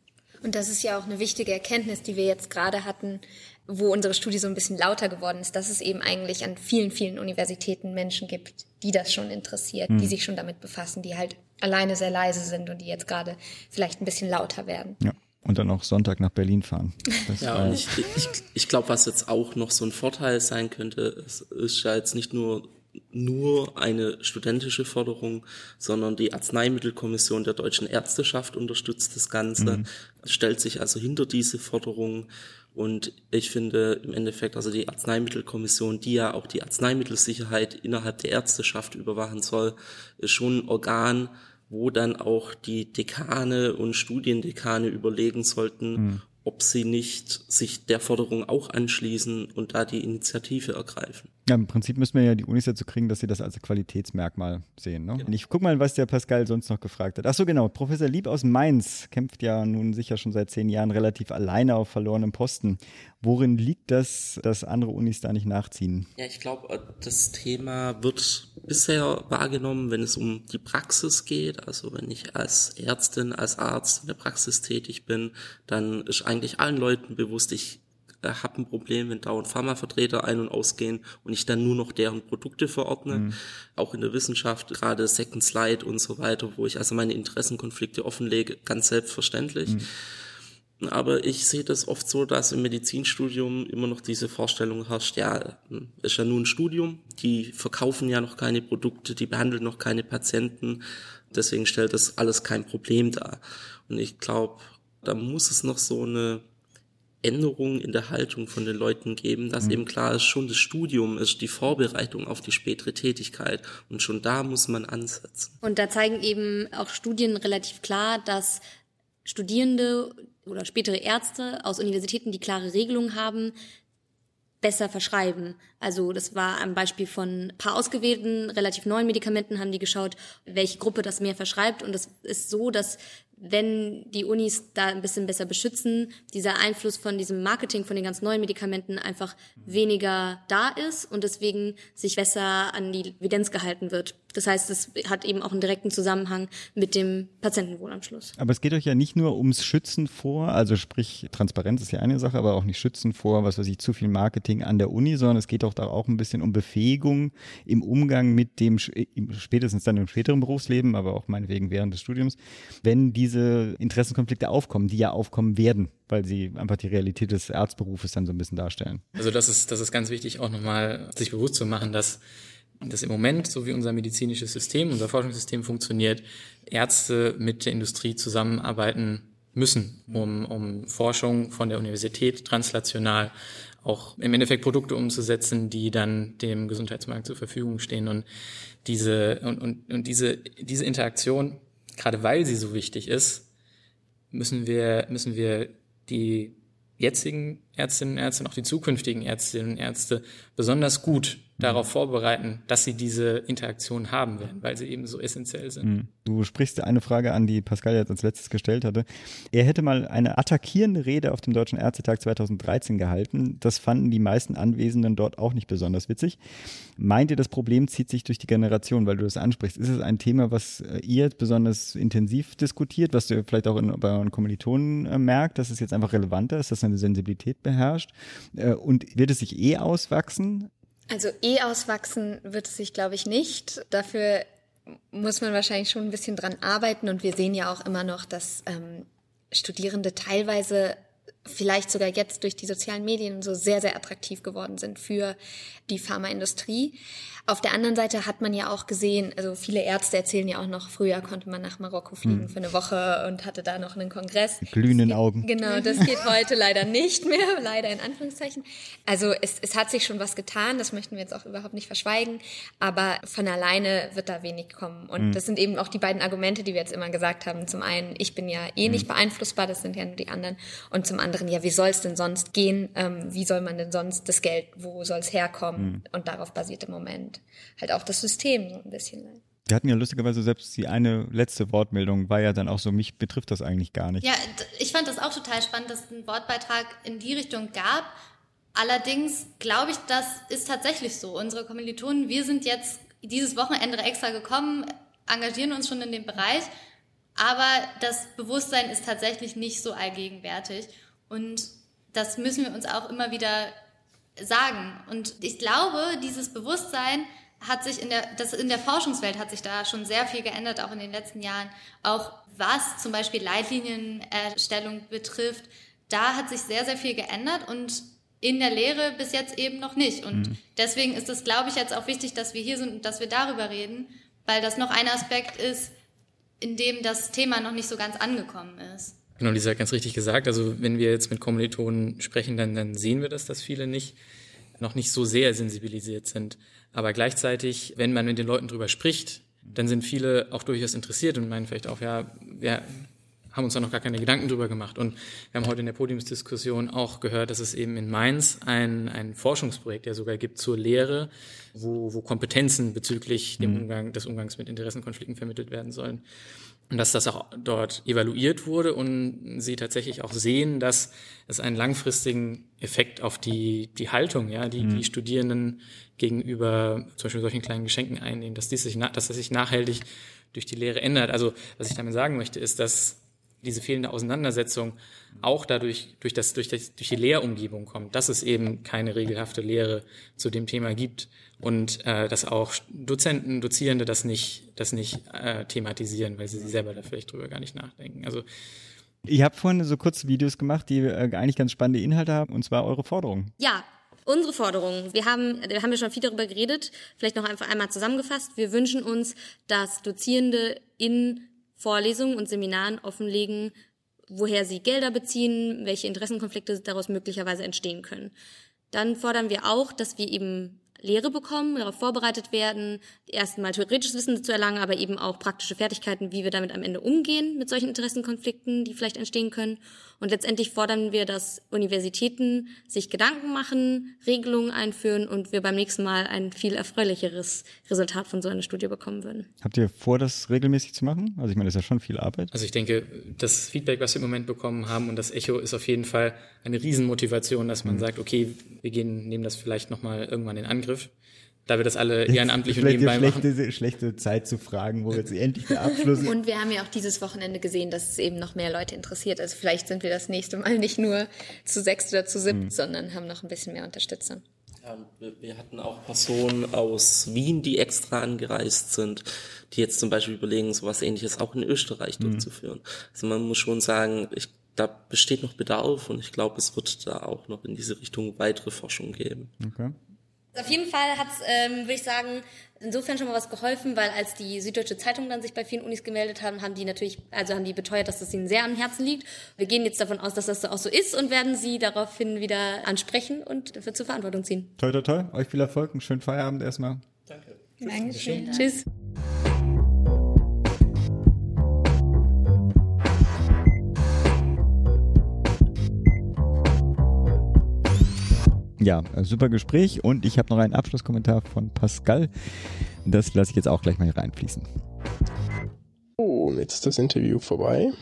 Und das ist ja auch eine wichtige Erkenntnis, die wir jetzt gerade hatten, wo unsere Studie so ein bisschen lauter geworden ist, dass es eben eigentlich an vielen, vielen Universitäten Menschen gibt, die das schon interessiert, mhm. die sich schon damit befassen, die halt alleine sehr leise sind und die jetzt gerade vielleicht ein bisschen lauter werden. Ja. Und dann auch Sonntag nach Berlin fahren. Das ja, und ich, ich, ich glaube, was jetzt auch noch so ein Vorteil sein könnte, es ist ja jetzt nicht nur nur eine studentische Forderung, sondern die Arzneimittelkommission der deutschen Ärzteschaft unterstützt das Ganze, mhm. Stellt sich also hinter diese Forderung und ich finde im Endeffekt, also die Arzneimittelkommission, die ja auch die Arzneimittelsicherheit innerhalb der Ärzteschaft überwachen soll, ist schon ein Organ, wo dann auch die Dekane und Studiendekane überlegen sollten, mhm. Ob sie nicht sich der Forderung auch anschließen und da die Initiative ergreifen. Ja, im Prinzip müssen wir ja die Unis dazu kriegen, dass sie das als Qualitätsmerkmal sehen. Ne? Genau. Ich guck mal, was der Pascal sonst noch gefragt hat. Ach so, genau. Professor Lieb aus Mainz kämpft ja nun sicher schon seit zehn Jahren relativ alleine auf verlorenem Posten. Worin liegt das, dass andere Unis da nicht nachziehen? Ja, ich glaube, das Thema wird bisher wahrgenommen, wenn es um die Praxis geht. Also wenn ich als Ärztin, als Arzt in der Praxis tätig bin, dann ist eigentlich allen Leuten bewusst, ich äh, habe ein Problem, wenn dauernd Pharmavertreter ein- und ausgehen und ich dann nur noch deren Produkte verordne. Mhm. Auch in der Wissenschaft, gerade Second Slide und so weiter, wo ich also meine Interessenkonflikte offenlege, ganz selbstverständlich. Mhm. Aber ich sehe das oft so, dass im Medizinstudium immer noch diese Vorstellung herrscht, ja, ist ja nur ein Studium, die verkaufen ja noch keine Produkte, die behandeln noch keine Patienten, deswegen stellt das alles kein Problem dar. Und ich glaube, da muss es noch so eine Änderungen in der Haltung von den Leuten geben, dass mhm. eben klar ist, schon das Studium ist die Vorbereitung auf die spätere Tätigkeit und schon da muss man ansetzen. Und da zeigen eben auch Studien relativ klar, dass Studierende oder spätere Ärzte aus Universitäten, die klare Regelungen haben, besser verschreiben. Also das war ein Beispiel von paar ausgewählten, relativ neuen Medikamenten, haben die geschaut, welche Gruppe das mehr verschreibt. Und es ist so, dass wenn die Unis da ein bisschen besser beschützen, dieser Einfluss von diesem Marketing von den ganz neuen Medikamenten einfach weniger da ist und deswegen sich besser an die Evidenz gehalten wird. Das heißt, es hat eben auch einen direkten Zusammenhang mit dem Patientenwohlanschluss. Aber es geht euch ja nicht nur ums Schützen vor, also sprich Transparenz ist ja eine Sache, aber auch nicht Schützen vor, was weiß ich, zu viel Marketing an der Uni, sondern es geht auch da auch ein bisschen um Befähigung im Umgang mit dem, spätestens dann im späteren Berufsleben, aber auch meinetwegen während des Studiums, wenn diese Interessenkonflikte aufkommen, die ja aufkommen werden, weil sie einfach die Realität des Arztberufes dann so ein bisschen darstellen. Also das ist, das ist ganz wichtig, auch nochmal sich bewusst zu machen, dass dass im Moment, so wie unser medizinisches System, unser Forschungssystem funktioniert, Ärzte mit der Industrie zusammenarbeiten müssen, um, um Forschung von der Universität translational auch im Endeffekt Produkte umzusetzen, die dann dem Gesundheitsmarkt zur Verfügung stehen. Und diese, und, und, und diese, diese Interaktion, gerade weil sie so wichtig ist, müssen wir, müssen wir die jetzigen Ärztinnen und Ärzte auch die zukünftigen Ärztinnen und Ärzte besonders gut darauf vorbereiten, dass sie diese Interaktion haben werden, weil sie eben so essentiell sind. Mhm. Du sprichst eine Frage an, die Pascal jetzt als letztes gestellt hatte. Er hätte mal eine attackierende Rede auf dem Deutschen Ärztetag 2013 gehalten. Das fanden die meisten Anwesenden dort auch nicht besonders witzig. Meint ihr, das Problem zieht sich durch die Generation, weil du das ansprichst? Ist es ein Thema, was äh, ihr besonders intensiv diskutiert, was du vielleicht auch in, bei euren Kommilitonen äh, merkt, dass es jetzt einfach relevanter ist, dass eine Sensibilität beherrscht? Äh, und wird es sich eh auswachsen? Also eh auswachsen wird es sich, glaube ich, nicht. Dafür muss man wahrscheinlich schon ein bisschen dran arbeiten und wir sehen ja auch immer noch, dass ähm, Studierende teilweise vielleicht sogar jetzt durch die sozialen Medien so sehr, sehr attraktiv geworden sind für die Pharmaindustrie. Auf der anderen Seite hat man ja auch gesehen, also viele Ärzte erzählen ja auch noch, früher konnte man nach Marokko fliegen mhm. für eine Woche und hatte da noch einen Kongress. glühenden Augen. Genau, das geht heute leider nicht mehr, leider in Anführungszeichen. Also es, es hat sich schon was getan, das möchten wir jetzt auch überhaupt nicht verschweigen, aber von alleine wird da wenig kommen. Und mhm. das sind eben auch die beiden Argumente, die wir jetzt immer gesagt haben. Zum einen, ich bin ja eh nicht mhm. beeinflussbar, das sind ja nur die anderen. Und zum anderen, ja, wie soll es denn sonst gehen? Ähm, wie soll man denn sonst das Geld, wo soll es herkommen? Mhm. Und darauf basiert im Moment halt auch das System so ein bisschen. Wir hatten ja lustigerweise selbst die eine letzte Wortmeldung, war ja dann auch so, mich betrifft das eigentlich gar nicht. Ja, ich fand das auch total spannend, dass es einen Wortbeitrag in die Richtung gab. Allerdings glaube ich, das ist tatsächlich so. Unsere Kommilitonen, wir sind jetzt dieses Wochenende extra gekommen, engagieren uns schon in dem Bereich, aber das Bewusstsein ist tatsächlich nicht so allgegenwärtig. Und das müssen wir uns auch immer wieder sagen. Und ich glaube, dieses Bewusstsein hat sich in der, das in der Forschungswelt hat sich da schon sehr viel geändert, auch in den letzten Jahren. Auch was zum Beispiel Leitlinienerstellung betrifft, da hat sich sehr, sehr viel geändert und in der Lehre bis jetzt eben noch nicht. Und mhm. deswegen ist es, glaube ich, jetzt auch wichtig, dass wir hier sind und dass wir darüber reden, weil das noch ein Aspekt ist, in dem das Thema noch nicht so ganz angekommen ist. Genau, Lisa hat ganz richtig gesagt. Also wenn wir jetzt mit Kommilitonen sprechen, dann, dann sehen wir das, dass viele nicht, noch nicht so sehr sensibilisiert sind. Aber gleichzeitig, wenn man mit den Leuten drüber spricht, dann sind viele auch durchaus interessiert und meinen vielleicht auch, ja, wir haben uns da noch gar keine Gedanken drüber gemacht. Und wir haben heute in der Podiumsdiskussion auch gehört, dass es eben in Mainz ein, ein Forschungsprojekt ja sogar gibt zur Lehre, wo, wo Kompetenzen bezüglich dem mhm. Umgang, des Umgangs mit Interessenkonflikten vermittelt werden sollen. Und dass das auch dort evaluiert wurde und sie tatsächlich auch sehen, dass es einen langfristigen Effekt auf die, die Haltung, ja, die, mhm. die Studierenden gegenüber zum Beispiel solchen kleinen Geschenken einnehmen, dass, dies sich, dass das sich nachhaltig durch die Lehre ändert. Also was ich damit sagen möchte, ist, dass diese fehlende Auseinandersetzung auch dadurch, durch, das, durch, das, durch die Lehrumgebung kommt, dass es eben keine regelhafte Lehre zu dem Thema gibt und äh, dass auch Dozenten, Dozierende das nicht, das nicht äh, thematisieren, weil sie selber da vielleicht drüber gar nicht nachdenken. Also ich habe vorhin so kurze Videos gemacht, die äh, eigentlich ganz spannende Inhalte haben, und zwar eure Forderungen. Ja, Unsere Forderungen, wir haben, wir haben ja schon viel darüber geredet, vielleicht noch einfach einmal zusammengefasst. Wir wünschen uns, dass Dozierende in Vorlesungen und Seminaren offenlegen, woher sie Gelder beziehen, welche Interessenkonflikte daraus möglicherweise entstehen können. Dann fordern wir auch, dass wir eben Lehre bekommen, darauf vorbereitet werden, erstmal theoretisches Wissen zu erlangen, aber eben auch praktische Fertigkeiten, wie wir damit am Ende umgehen mit solchen Interessenkonflikten, die vielleicht entstehen können. Und letztendlich fordern wir, dass Universitäten sich Gedanken machen, Regelungen einführen und wir beim nächsten Mal ein viel erfreulicheres Resultat von so einer Studie bekommen würden. Habt ihr vor, das regelmäßig zu machen? Also ich meine, das ist ja schon viel Arbeit. Also ich denke, das Feedback, was wir im Moment bekommen haben und das Echo ist auf jeden Fall eine Riesenmotivation, dass man mhm. sagt, okay, wir gehen, nehmen das vielleicht nochmal irgendwann in Angriff da wir das alle ehrenamtlich und nebenbei schlechte, machen. Schlechte Zeit zu fragen, wo wir jetzt endlich der Abschluss Und wir haben ja auch dieses Wochenende gesehen, dass es eben noch mehr Leute interessiert. Also vielleicht sind wir das nächste Mal nicht nur zu sechs oder zu siebt, mhm. sondern haben noch ein bisschen mehr Unterstützung. Ja, wir hatten auch Personen aus Wien, die extra angereist sind, die jetzt zum Beispiel überlegen, sowas ähnliches auch in Österreich mhm. durchzuführen. Also man muss schon sagen, ich, da besteht noch Bedarf und ich glaube, es wird da auch noch in diese Richtung weitere Forschung geben. Okay. Auf jeden Fall hat es, ähm, würde ich sagen, insofern schon mal was geholfen, weil als die Süddeutsche Zeitung dann sich bei vielen Unis gemeldet haben, haben die natürlich, also haben die beteuert, dass das ihnen sehr am Herzen liegt. Wir gehen jetzt davon aus, dass das auch so ist und werden sie daraufhin wieder ansprechen und dafür zur Verantwortung ziehen. Toi, toi, toi. Euch viel Erfolg, einen schönen Feierabend erstmal. Danke. Dankeschön. Tschüss. Ja, super Gespräch und ich habe noch einen Abschlusskommentar von Pascal. Das lasse ich jetzt auch gleich mal hier reinfließen. Oh, und jetzt ist das Interview vorbei.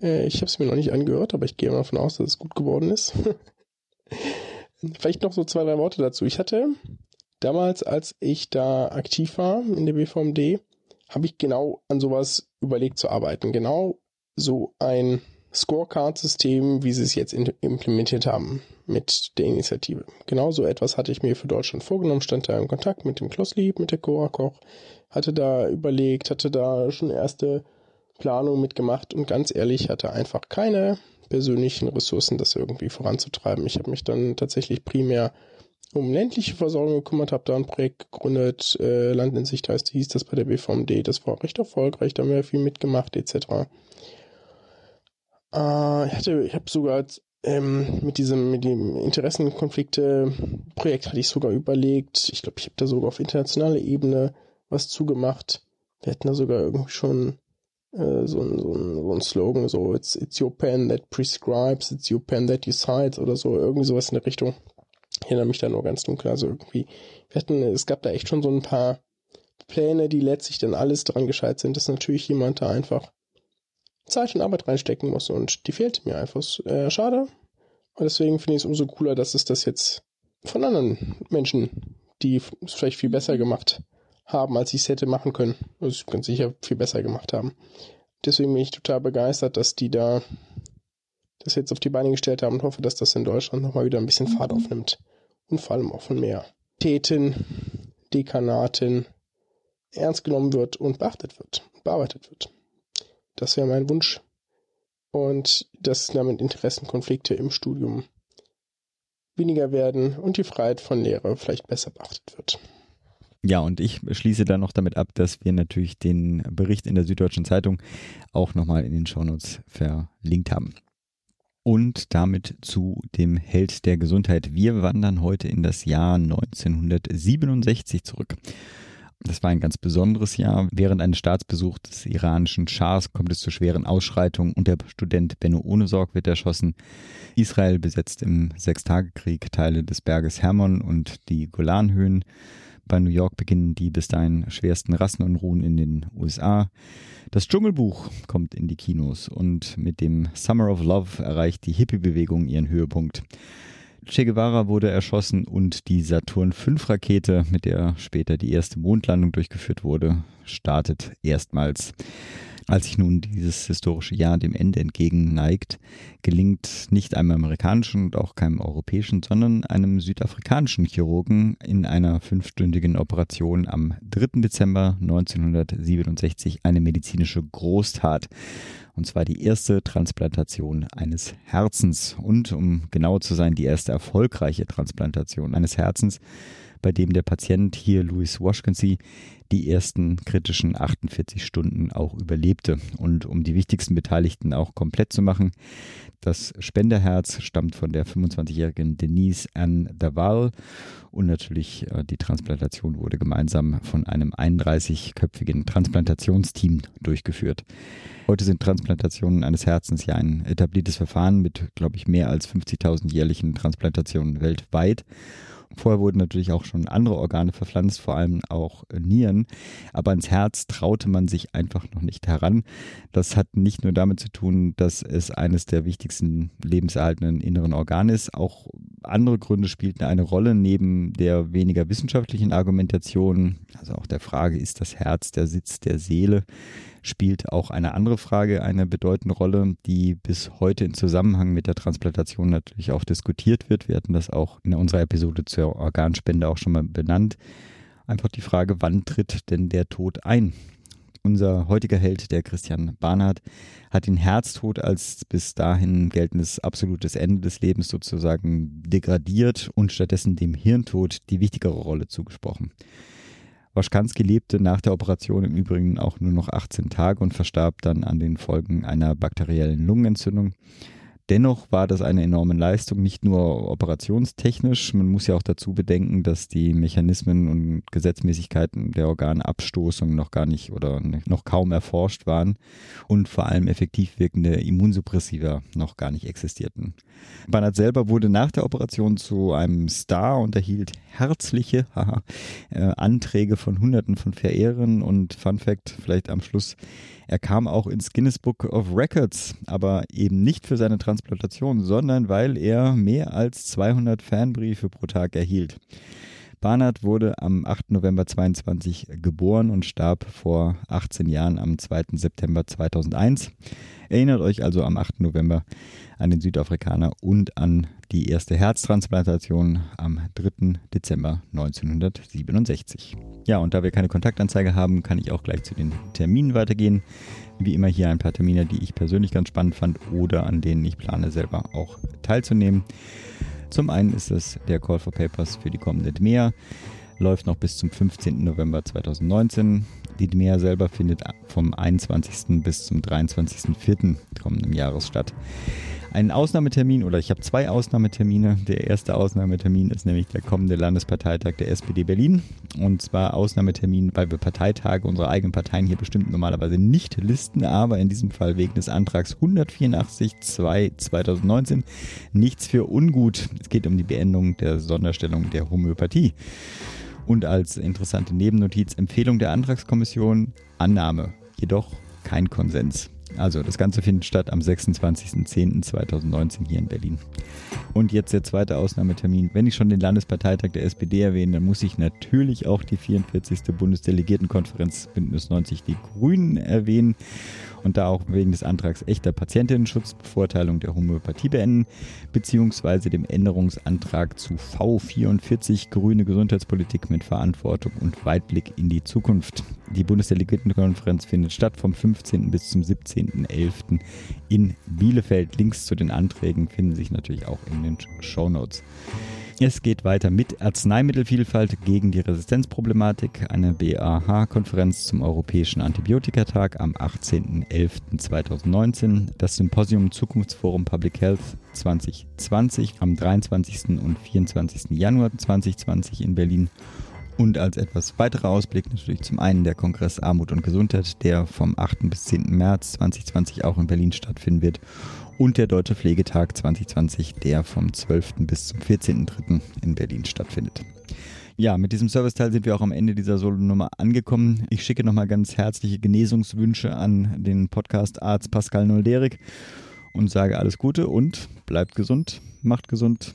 Äh, ich habe es mir noch nicht angehört, aber ich gehe mal davon aus, dass es gut geworden ist. Vielleicht noch so zwei, drei Worte dazu. Ich hatte damals, als ich da aktiv war in der BVMD, habe ich genau an sowas überlegt zu arbeiten. Genau so ein Scorecard-System, wie sie es jetzt implementiert haben mit der Initiative. Genauso etwas hatte ich mir für Deutschland vorgenommen, stand da im Kontakt mit dem Klosslieb, mit der Cora Koch, hatte da überlegt, hatte da schon erste Planung mitgemacht und ganz ehrlich hatte einfach keine persönlichen Ressourcen, das irgendwie voranzutreiben. Ich habe mich dann tatsächlich primär um ländliche Versorgung gekümmert, habe da ein Projekt gegründet, äh, Land in Sicht heißt, hieß das bei der BVMD, das war recht erfolgreich, da haben wir viel mitgemacht etc. Äh, ich ich habe sogar ähm, mit diesem, mit dem Interessenkonflikte-Projekt hatte ich sogar überlegt. Ich glaube, ich habe da sogar auf internationaler Ebene was zugemacht. Wir hätten da sogar irgendwie schon äh, so, ein, so, so ein Slogan, so it's, it's your pen that prescribes, it's your pen that decides oder so, irgendwie sowas in der Richtung. Ich erinnere mich da nur ganz dunkel. Also irgendwie, wir hatten, es gab da echt schon so ein paar Pläne, die letztlich dann alles dran gescheit sind, dass natürlich jemand da einfach Zeit und Arbeit reinstecken muss und die fehlt mir einfach. Äh, schade. Und deswegen finde ich es umso cooler, dass es das jetzt von anderen Menschen, die es vielleicht viel besser gemacht haben, als ich es hätte machen können. Also ganz sicher viel besser gemacht haben. Deswegen bin ich total begeistert, dass die da das jetzt auf die Beine gestellt haben und hoffe, dass das in Deutschland nochmal wieder ein bisschen Fahrt aufnimmt. Und vor allem auch von mehr Täten, Dekanaten ernst genommen wird und beachtet wird, bearbeitet wird. Das wäre mein Wunsch. Und dass damit Interessenkonflikte im Studium weniger werden und die Freiheit von Lehre vielleicht besser beachtet wird. Ja, und ich schließe dann noch damit ab, dass wir natürlich den Bericht in der Süddeutschen Zeitung auch nochmal in den Shownotes verlinkt haben. Und damit zu dem Held der Gesundheit. Wir wandern heute in das Jahr 1967 zurück. Das war ein ganz besonderes Jahr. Während eines Staatsbesuchs des iranischen Schahs kommt es zu schweren Ausschreitungen und der Student Benno Ohnesorg wird erschossen. Israel besetzt im Sechstagekrieg Teile des Berges Hermon und die Golanhöhen. Bei New York beginnen die bis dahin schwersten Rassenunruhen in den USA. Das Dschungelbuch kommt in die Kinos und mit dem Summer of Love erreicht die Hippie-Bewegung ihren Höhepunkt. Che Guevara wurde erschossen und die Saturn V-Rakete, mit der später die erste Mondlandung durchgeführt wurde, startet erstmals. Als sich nun dieses historische Jahr dem Ende entgegen neigt, gelingt nicht einem amerikanischen und auch keinem europäischen, sondern einem südafrikanischen Chirurgen in einer fünfstündigen Operation am 3. Dezember 1967 eine medizinische Großtat. Und zwar die erste Transplantation eines Herzens. Und, um genau zu sein, die erste erfolgreiche Transplantation eines Herzens bei dem der Patient hier Louis Washkensey die ersten kritischen 48 Stunden auch überlebte. Und um die wichtigsten Beteiligten auch komplett zu machen, das Spenderherz stammt von der 25-jährigen Denise Anne Daval und natürlich äh, die Transplantation wurde gemeinsam von einem 31-köpfigen Transplantationsteam durchgeführt. Heute sind Transplantationen eines Herzens ja ein etabliertes Verfahren mit, glaube ich, mehr als 50.000 jährlichen Transplantationen weltweit. Vorher wurden natürlich auch schon andere Organe verpflanzt, vor allem auch Nieren. Aber ans Herz traute man sich einfach noch nicht heran. Das hat nicht nur damit zu tun, dass es eines der wichtigsten lebenserhaltenden inneren Organe ist. Auch andere Gründe spielten eine Rolle neben der weniger wissenschaftlichen Argumentation. Also auch der Frage, ist das Herz der Sitz der Seele? Spielt auch eine andere Frage eine bedeutende Rolle, die bis heute in Zusammenhang mit der Transplantation natürlich auch diskutiert wird. Wir hatten das auch in unserer Episode zur Organspende auch schon mal benannt. Einfach die Frage, wann tritt denn der Tod ein? Unser heutiger Held, der Christian Barnard, hat den Herztod als bis dahin geltendes absolutes Ende des Lebens sozusagen degradiert und stattdessen dem Hirntod die wichtigere Rolle zugesprochen. Waschkanski lebte nach der Operation im Übrigen auch nur noch 18 Tage und verstarb dann an den Folgen einer bakteriellen Lungenentzündung. Dennoch war das eine enorme Leistung, nicht nur operationstechnisch. Man muss ja auch dazu bedenken, dass die Mechanismen und Gesetzmäßigkeiten der Organabstoßung noch gar nicht oder noch kaum erforscht waren und vor allem effektiv wirkende Immunsuppressiva noch gar nicht existierten. Barnard selber wurde nach der Operation zu einem Star und erhielt herzliche haha, äh, Anträge von Hunderten von Verehrern und Fun Fact vielleicht am Schluss er kam auch ins Guinness Book of Records, aber eben nicht für seine Transplantation, sondern weil er mehr als 200 Fanbriefe pro Tag erhielt. Barnard wurde am 8. November 22 geboren und starb vor 18 Jahren am 2. September 2001. Erinnert euch also am 8. November an den Südafrikaner und an die erste Herztransplantation am 3. Dezember 1967. Ja, und da wir keine Kontaktanzeige haben, kann ich auch gleich zu den Terminen weitergehen. Wie immer hier ein paar Termine, die ich persönlich ganz spannend fand oder an denen ich plane, selber auch teilzunehmen. Zum einen ist es der Call for Papers für die kommende DMEA läuft noch bis zum 15. November 2019. Die DMEA selber findet vom 21. bis zum 23.04. kommenden Jahres statt einen Ausnahmetermin oder ich habe zwei Ausnahmetermine. Der erste Ausnahmetermin ist nämlich der kommende Landesparteitag der SPD Berlin. Und zwar Ausnahmetermin, weil wir Parteitage unserer eigenen Parteien hier bestimmt normalerweise nicht listen, aber in diesem Fall wegen des Antrags 184 2 2019 nichts für ungut. Es geht um die Beendung der Sonderstellung der Homöopathie. Und als interessante Nebennotiz Empfehlung der Antragskommission Annahme, jedoch kein Konsens. Also das Ganze findet statt am 26.10.2019 hier in Berlin. Und jetzt der zweite Ausnahmetermin. Wenn ich schon den Landesparteitag der SPD erwähne, dann muss ich natürlich auch die 44. Bundesdelegiertenkonferenz Bündnis 90 Die Grünen erwähnen und da auch wegen des Antrags echter Patientinnenschutz, Bevorteilung der Homöopathie beenden, beziehungsweise dem Änderungsantrag zu V44 Grüne Gesundheitspolitik mit Verantwortung und Weitblick in die Zukunft. Die Bundesdelegiertenkonferenz findet statt vom 15. bis zum 17.11. in Bielefeld. Links zu den Anträgen finden sich natürlich auch in den Show Notes. Es geht weiter mit Arzneimittelvielfalt gegen die Resistenzproblematik, eine BAH-Konferenz zum Europäischen Antibiotikatag am 18.11.2019, das Symposium Zukunftsforum Public Health 2020 am 23. und 24. Januar 2020 in Berlin Und als etwas weiterer Ausblick natürlich zum einen der Kongress Armut und Gesundheit, der vom 8. bis 10. März 2020 auch in Berlin stattfinden wird. Und der Deutsche Pflegetag 2020, der vom 12. bis zum 14.3. in Berlin stattfindet. Ja, mit diesem Serviceteil sind wir auch am Ende dieser Solo-Nummer angekommen. Ich schicke nochmal ganz herzliche Genesungswünsche an den Podcast-Arzt Pascal Nolderik und sage alles Gute und bleibt gesund, macht gesund.